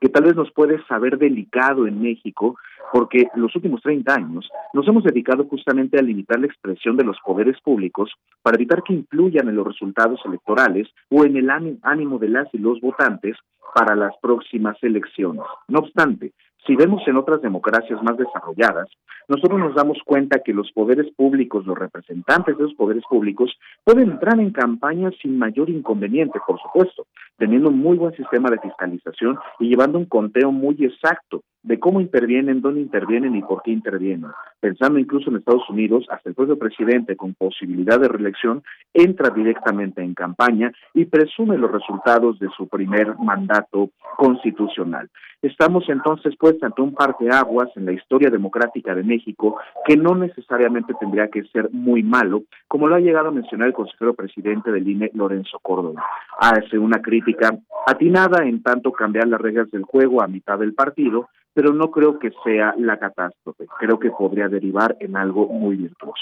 [SPEAKER 41] que tal vez nos puede saber delicado en México, porque los últimos 30 años nos hemos dedicado justamente a limitar la expresión de los poderes públicos para evitar que influyan en los resultados electorales o en el ánimo de las y los votantes para las próximas elecciones. No obstante, si vemos en otras democracias más desarrolladas, nosotros nos damos cuenta que los poderes públicos, los representantes de los poderes públicos, pueden entrar en campaña sin mayor inconveniente, por supuesto, teniendo un muy buen sistema de fiscalización y llevando un conteo muy exacto de cómo intervienen, dónde intervienen y por qué intervienen. Pensando incluso en Estados Unidos, hasta el propio presidente con posibilidad de reelección entra directamente en campaña y presume los resultados de su primer mandato constitucional. Estamos entonces pues ante un parteaguas en la historia democrática de México que no necesariamente tendría que ser muy malo, como lo ha llegado a mencionar el consejero presidente del INE, Lorenzo Córdoba. Hace una crítica atinada en tanto cambiar las reglas del juego a mitad del partido, pero no creo que sea la catástrofe. Creo que podría derivar en algo muy virtuoso.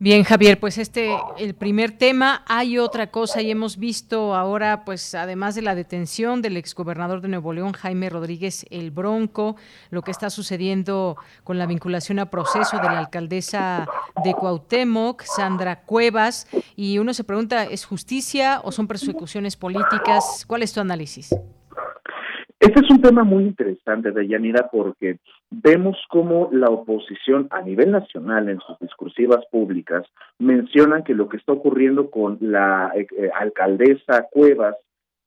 [SPEAKER 1] Bien, Javier, pues este, el primer tema, hay otra cosa y hemos visto ahora, pues además de la detención del exgobernador de Nuevo León, Jaime Rodríguez el Bronco, lo que está sucediendo con la vinculación a proceso de la alcaldesa de Cuauhtémoc, Sandra Cuevas, y uno se pregunta, ¿es justicia o son persecuciones políticas? ¿Cuál es tu análisis?
[SPEAKER 41] Este es un tema muy interesante, Deyanira, porque vemos cómo la oposición a nivel nacional en sus discursivas públicas mencionan que lo que está ocurriendo con la eh, eh, alcaldesa Cuevas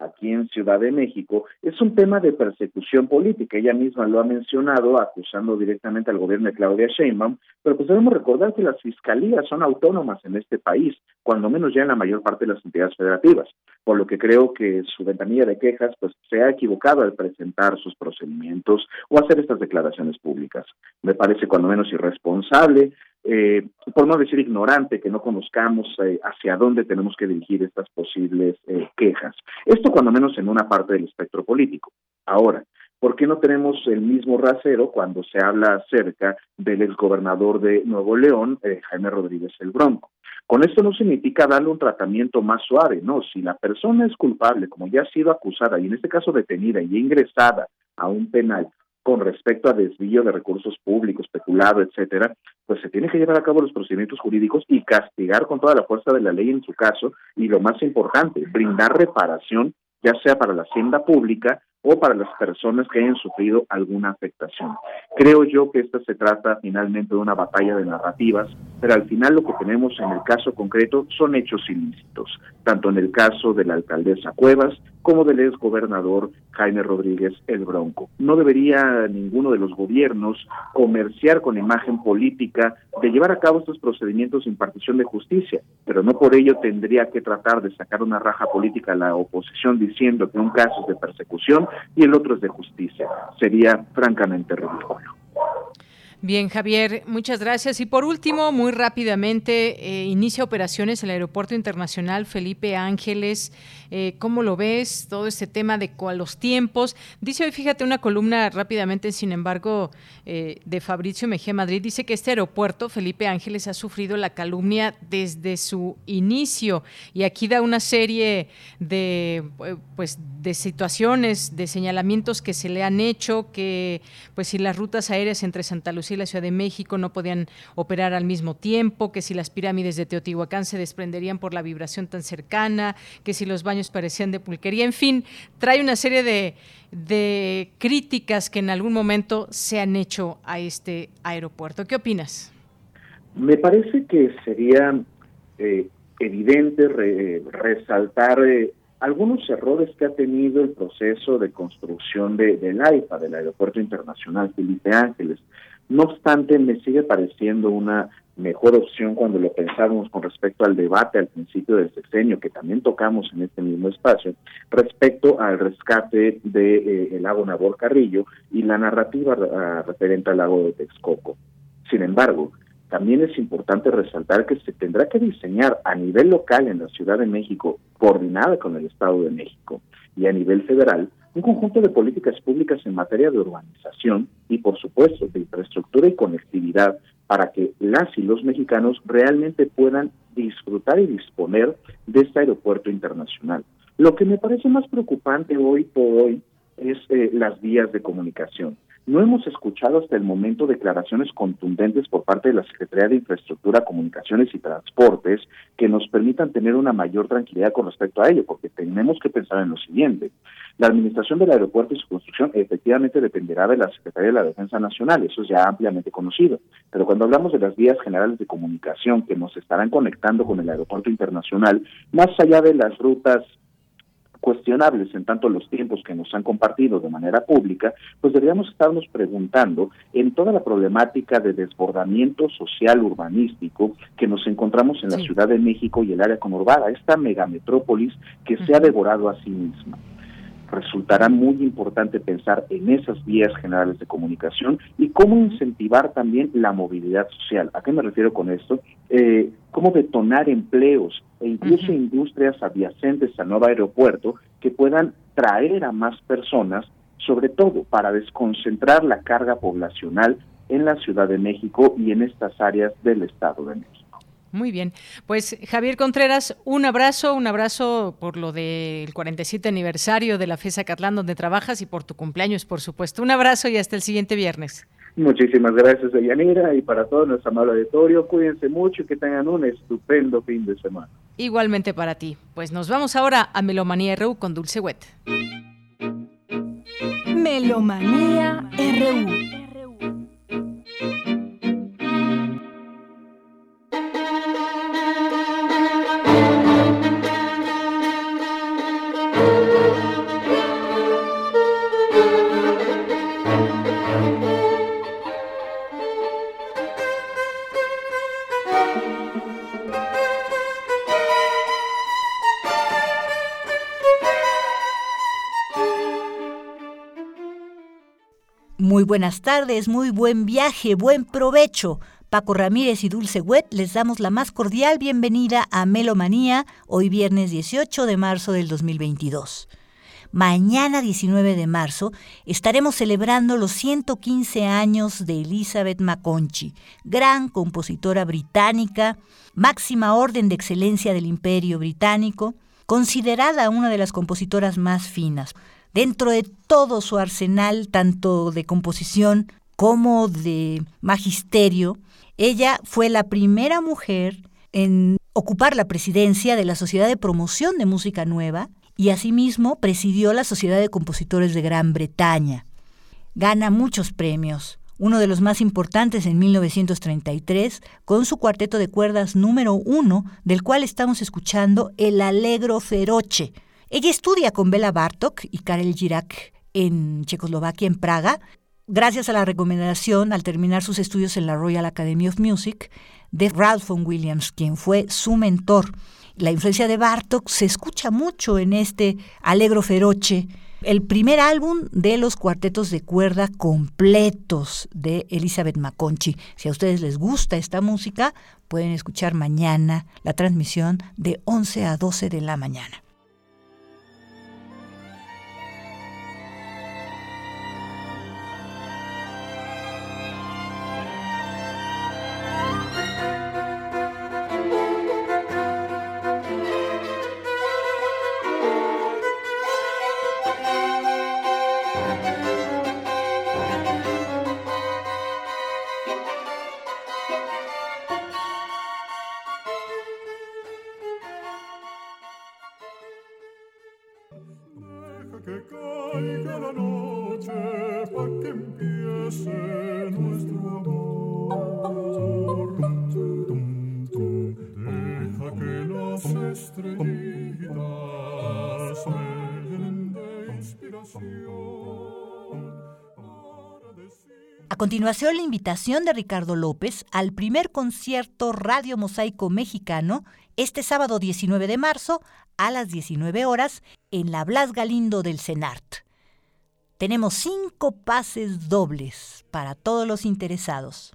[SPEAKER 41] aquí en Ciudad de México, es un tema de persecución política. Ella misma lo ha mencionado, acusando directamente al gobierno de Claudia Sheinbaum, pero pues debemos recordar que las fiscalías son autónomas en este país, cuando menos ya en la mayor parte de las entidades federativas, por lo que creo que su ventanilla de quejas pues se ha equivocado al presentar sus procedimientos o hacer estas declaraciones públicas. Me parece cuando menos irresponsable, eh, por no decir ignorante, que no conozcamos eh, hacia dónde tenemos que dirigir estas posibles eh, quejas. Esto cuando menos en una parte del espectro político. Ahora, ¿por qué no tenemos el mismo rasero cuando se habla acerca del exgobernador de Nuevo León, eh, Jaime Rodríguez el Bronco? Con esto no significa darle un tratamiento más suave, no, si la persona es culpable, como ya ha sido acusada y en este caso detenida y ingresada a un penal con respecto a desvío de recursos públicos, peculado, etcétera, pues se tiene que llevar a cabo los procedimientos jurídicos y castigar con toda la fuerza de la ley en su caso y lo más importante, brindar reparación ya sea para la hacienda pública o para las personas que hayan sufrido alguna afectación. Creo yo que esta se trata finalmente de una batalla de narrativas, pero al final lo que tenemos en el caso concreto son hechos ilícitos, tanto en el caso de la alcaldesa Cuevas como del ex gobernador Jaime Rodríguez el Bronco. No debería ninguno de los gobiernos comerciar con imagen política de llevar a cabo estos procedimientos de impartición de justicia, pero no por ello tendría que tratar de sacar una raja política a la oposición diciendo que un caso es de persecución y el otro es de justicia. Sería francamente ridículo.
[SPEAKER 1] Bien, Javier, muchas gracias. Y por último, muy rápidamente, eh, inicia operaciones el Aeropuerto Internacional Felipe Ángeles. Eh, ¿Cómo lo ves? Todo este tema de los tiempos. Dice hoy, fíjate, una columna rápidamente, sin embargo, eh, de Fabricio Mejía Madrid, dice que este aeropuerto, Felipe Ángeles, ha sufrido la calumnia desde su inicio. Y aquí da una serie de, pues, de situaciones, de señalamientos que se le han hecho, que pues si las rutas aéreas entre Santa Lucía y la Ciudad de México no podían operar al mismo tiempo, que si las pirámides de Teotihuacán se desprenderían por la vibración tan cercana, que si los baños parecían de pulquería, en fin, trae una serie de, críticas que en algún momento se han hecho a este aeropuerto. ¿Qué opinas?
[SPEAKER 41] Me parece que sería eh, evidente resaltar eh, algunos errores que ha tenido el proceso de construcción de, del AIFA, del Aeropuerto Internacional Felipe Ángeles. No obstante, me sigue pareciendo una mejor opción cuando lo pensábamos con respecto al debate al principio del sexenio, que también tocamos en este mismo espacio, respecto al rescate del de, eh, lago Nabor Carrillo y la narrativa uh, referente al lago de Texcoco. Sin embargo, también es importante resaltar que se tendrá que diseñar a nivel local en la Ciudad de México, coordinada con el Estado de México, y a nivel federal, un conjunto de políticas públicas en materia de urbanización y, por supuesto, de infraestructura y conectividad para que las y los mexicanos realmente puedan disfrutar y disponer de este aeropuerto internacional. Lo que me parece más preocupante hoy por hoy es eh, las vías de comunicación. No hemos escuchado hasta el momento declaraciones contundentes por parte de la Secretaría de Infraestructura, Comunicaciones y Transportes que nos permitan tener una mayor tranquilidad con respecto a ello, porque tenemos que pensar en lo siguiente. La administración del aeropuerto y su construcción efectivamente dependerá de la Secretaría de la Defensa Nacional, eso es ya ampliamente conocido. Pero cuando hablamos de las vías generales de comunicación que nos estarán conectando con el aeropuerto internacional, más allá de las rutas cuestionables en tanto los tiempos que nos han compartido de manera pública, pues deberíamos estarnos preguntando en toda la problemática de desbordamiento social urbanístico que nos encontramos en la Ciudad de México y el área conurbada, esta megametrópolis que se ha devorado a sí misma resultará muy importante pensar en esas vías generales de comunicación y cómo incentivar también la movilidad social. ¿A qué me refiero con esto? Eh, cómo detonar empleos e incluso industrias adyacentes al nuevo aeropuerto que puedan traer a más personas, sobre todo para desconcentrar la carga poblacional en la Ciudad de México y en estas áreas del Estado de México.
[SPEAKER 1] Muy bien. Pues Javier Contreras, un abrazo, un abrazo por lo del 47 aniversario de la FESA Catlán donde trabajas y por tu cumpleaños, por supuesto. Un abrazo y hasta el siguiente viernes.
[SPEAKER 41] Muchísimas gracias, Deyanira, y para todo nuestro amable auditorio, cuídense mucho y que tengan un estupendo fin de semana.
[SPEAKER 1] Igualmente para ti. Pues nos vamos ahora a Melomanía RU con Dulce Wet.
[SPEAKER 19] Melomanía RU.
[SPEAKER 3] Buenas tardes, muy buen viaje, buen provecho. Paco Ramírez y Dulce Wet les damos la más cordial bienvenida a Melomanía, hoy viernes 18 de marzo del 2022. Mañana 19 de marzo estaremos celebrando los 115 años de Elizabeth Maconchi, gran compositora británica, máxima orden de excelencia del Imperio Británico, considerada una de las compositoras más finas dentro de todo su arsenal, tanto de composición como de magisterio, ella fue la primera mujer en ocupar la presidencia de la Sociedad de Promoción de Música Nueva y asimismo presidió la Sociedad de Compositores de Gran Bretaña. Gana muchos premios, uno de los más importantes en 1933, con su cuarteto de cuerdas número uno, del cual estamos escuchando el Allegro Feroce, ella estudia con Bela Bartok y Karel Girak en Checoslovaquia, en Praga, gracias a la recomendación al terminar sus estudios en la Royal Academy of Music de Ralph von Williams, quien fue su mentor. La influencia de Bartok se escucha mucho en este Alegro Feroce, el primer álbum de los cuartetos de cuerda completos de Elizabeth Maconchi. Si a ustedes les gusta esta música, pueden escuchar mañana la transmisión de 11 a 12 de la mañana. A continuación, la invitación de Ricardo López al primer concierto Radio Mosaico Mexicano este sábado 19 de marzo a las 19 horas en la Blas Galindo del CENART. Tenemos cinco pases dobles para todos los interesados.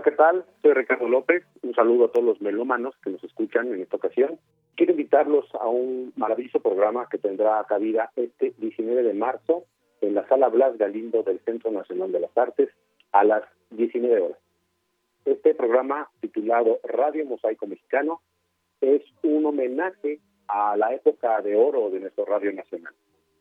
[SPEAKER 42] Hola, ¿qué tal? Soy Ricardo López. Un saludo a todos los melómanos que nos escuchan en esta ocasión. Quiero invitarlos a un maravilloso programa que tendrá cabida este 19 de marzo en la sala Blas Galindo del Centro Nacional de las Artes a las 19 horas. Este programa titulado Radio Mosaico Mexicano es un homenaje a la época de oro de nuestro Radio Nacional.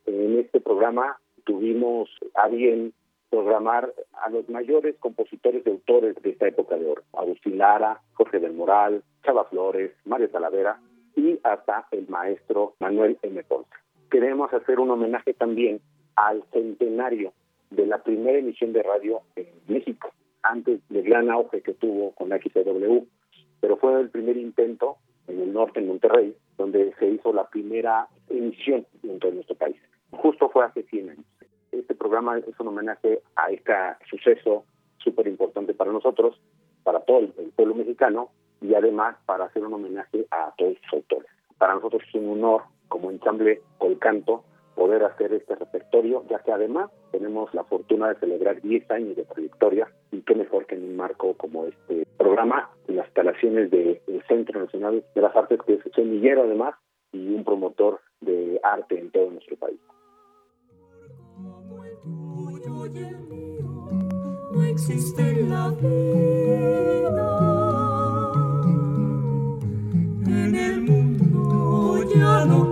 [SPEAKER 42] En este programa tuvimos a bien programar a los mayores compositores y autores de esta época de oro. Agustín Lara, Jorge del Moral, Chava Flores, Mario Talavera y hasta el maestro Manuel M. Ponce. Queremos hacer un homenaje también al centenario de la primera emisión de radio en México, antes del gran auge que tuvo con la XW, pero fue el primer intento en el norte, en Monterrey, donde se hizo la primera emisión dentro de nuestro país. Justo fue hace 100 años este programa es un homenaje a este suceso súper importante para nosotros, para todo el, pueblo mexicano y además para hacer un homenaje a todos sus autores. Para nosotros es un honor como ensamble Colcanto poder hacer este repertorio, ya que además tenemos la fortuna de celebrar 10 años de trayectoria y qué mejor que en un marco como este programa, en las instalaciones del Centro Nacional de las Artes, que es semillero además y un promotor de arte en todo nuestro país.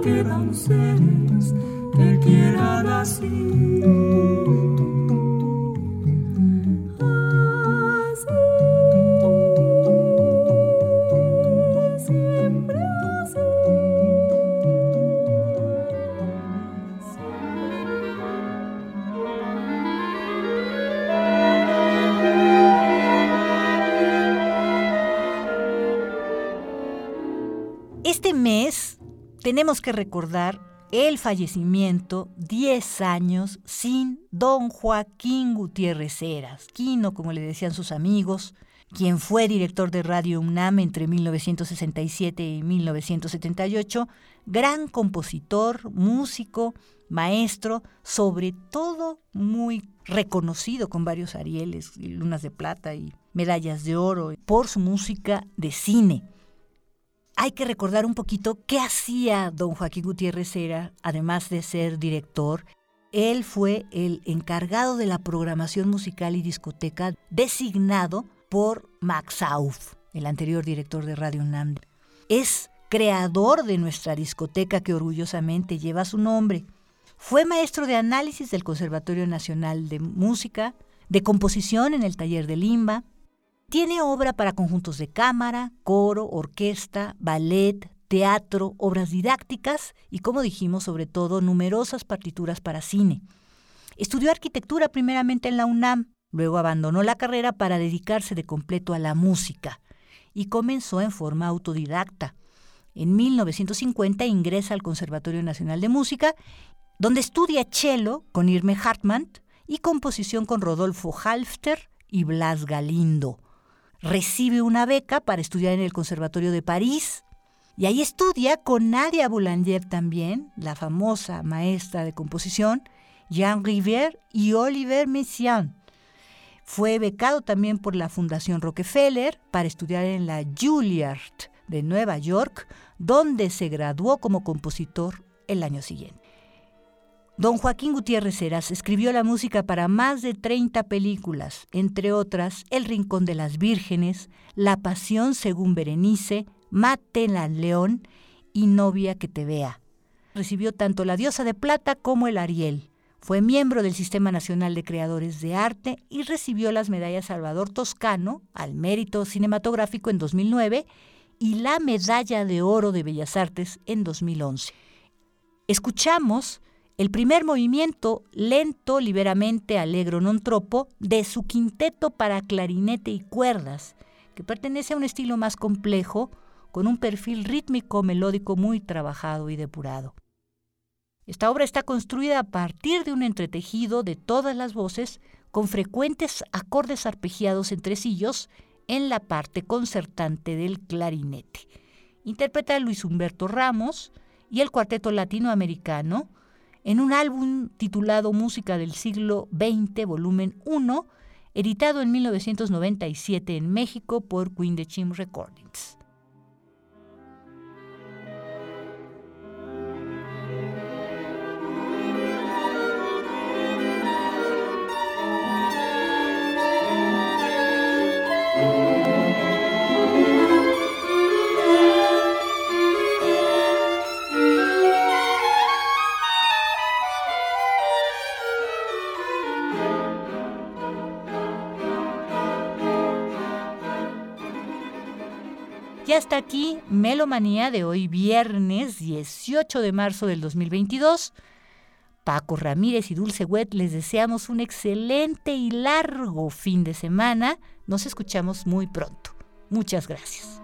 [SPEAKER 43] Quedan seres que quieran así.
[SPEAKER 3] Tenemos que recordar el fallecimiento 10 años sin don Joaquín Gutiérrez Heras, Quino, como le decían sus amigos, quien fue director de Radio UNAM entre 1967 y 1978, gran compositor, músico, maestro, sobre todo muy reconocido con varios Arieles, lunas de plata y medallas de oro por su música de cine hay que recordar un poquito qué hacía don Joaquín Gutiérrez Era, además de ser director. Él fue el encargado de la programación musical y discoteca designado por Max Auf, el anterior director de Radio UNAM. Es creador de nuestra discoteca que orgullosamente lleva su nombre. Fue maestro de análisis del Conservatorio Nacional de Música, de composición en el taller de Limba, tiene obra para conjuntos de cámara, coro, orquesta, ballet, teatro, obras didácticas y, como dijimos, sobre todo, numerosas partituras para cine. Estudió arquitectura primeramente en la UNAM, luego abandonó la carrera para dedicarse de completo a la música y comenzó en forma autodidacta. En 1950 ingresa al Conservatorio Nacional de Música, donde estudia cello con Irme Hartmann y composición con Rodolfo Halfter y Blas Galindo recibe una beca para estudiar en el Conservatorio de París. Y ahí estudia con Nadia Boulanger también, la famosa maestra de composición, Jean Rivière y Oliver Messiaen. Fue becado también por la Fundación Rockefeller para estudiar en la Juilliard de Nueva York, donde se graduó como compositor el año siguiente. Don Joaquín Gutiérrez Heras escribió la música para más de 30 películas, entre otras El Rincón de las Vírgenes, La Pasión según Berenice, Mate al León y Novia que te vea. Recibió tanto la Diosa de Plata como el Ariel. Fue miembro del Sistema Nacional de Creadores de Arte y recibió las medallas Salvador Toscano al mérito cinematográfico en 2009 y la Medalla de Oro de Bellas Artes en 2011. Escuchamos el primer movimiento, lento, liberamente alegro non tropo, de su quinteto para clarinete y cuerdas, que pertenece a un estilo más complejo, con un perfil rítmico melódico muy trabajado y depurado. Esta obra está construida a partir de un entretejido de todas las voces con frecuentes acordes arpegiados en tresillos en la parte concertante del clarinete. Interpreta Luis Humberto Ramos y el cuarteto latinoamericano en un álbum titulado Música del siglo XX, volumen 1, editado en 1997 en México por Queen de Chim Recordings. Hasta aquí Melomanía de hoy viernes 18 de marzo del 2022. Paco Ramírez y Dulce Wet les deseamos un excelente y largo fin de semana. Nos escuchamos muy pronto. Muchas gracias.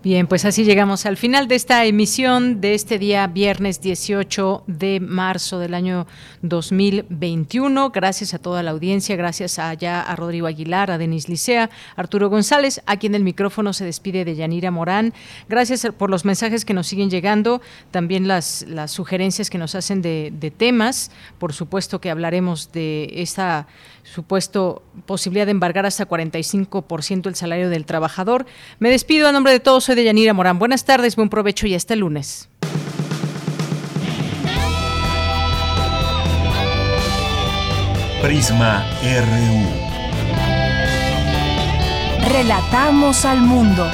[SPEAKER 1] Bien, pues así llegamos al final de esta emisión de este día viernes 18 de marzo del año 2021. Gracias a toda la audiencia, gracias allá a Rodrigo Aguilar, a Denis Licea, Arturo González, a quien el micrófono se despide de Yanira Morán. Gracias por los mensajes que nos siguen llegando, también las, las sugerencias que nos hacen de, de temas. Por supuesto que hablaremos de esta supuesto posibilidad de embargar hasta 45% el salario del trabajador. Me despido a nombre de todos, soy de Yanira Morán. Buenas tardes, buen provecho y hasta el lunes.
[SPEAKER 2] Prisma RU.
[SPEAKER 40] Relatamos al mundo.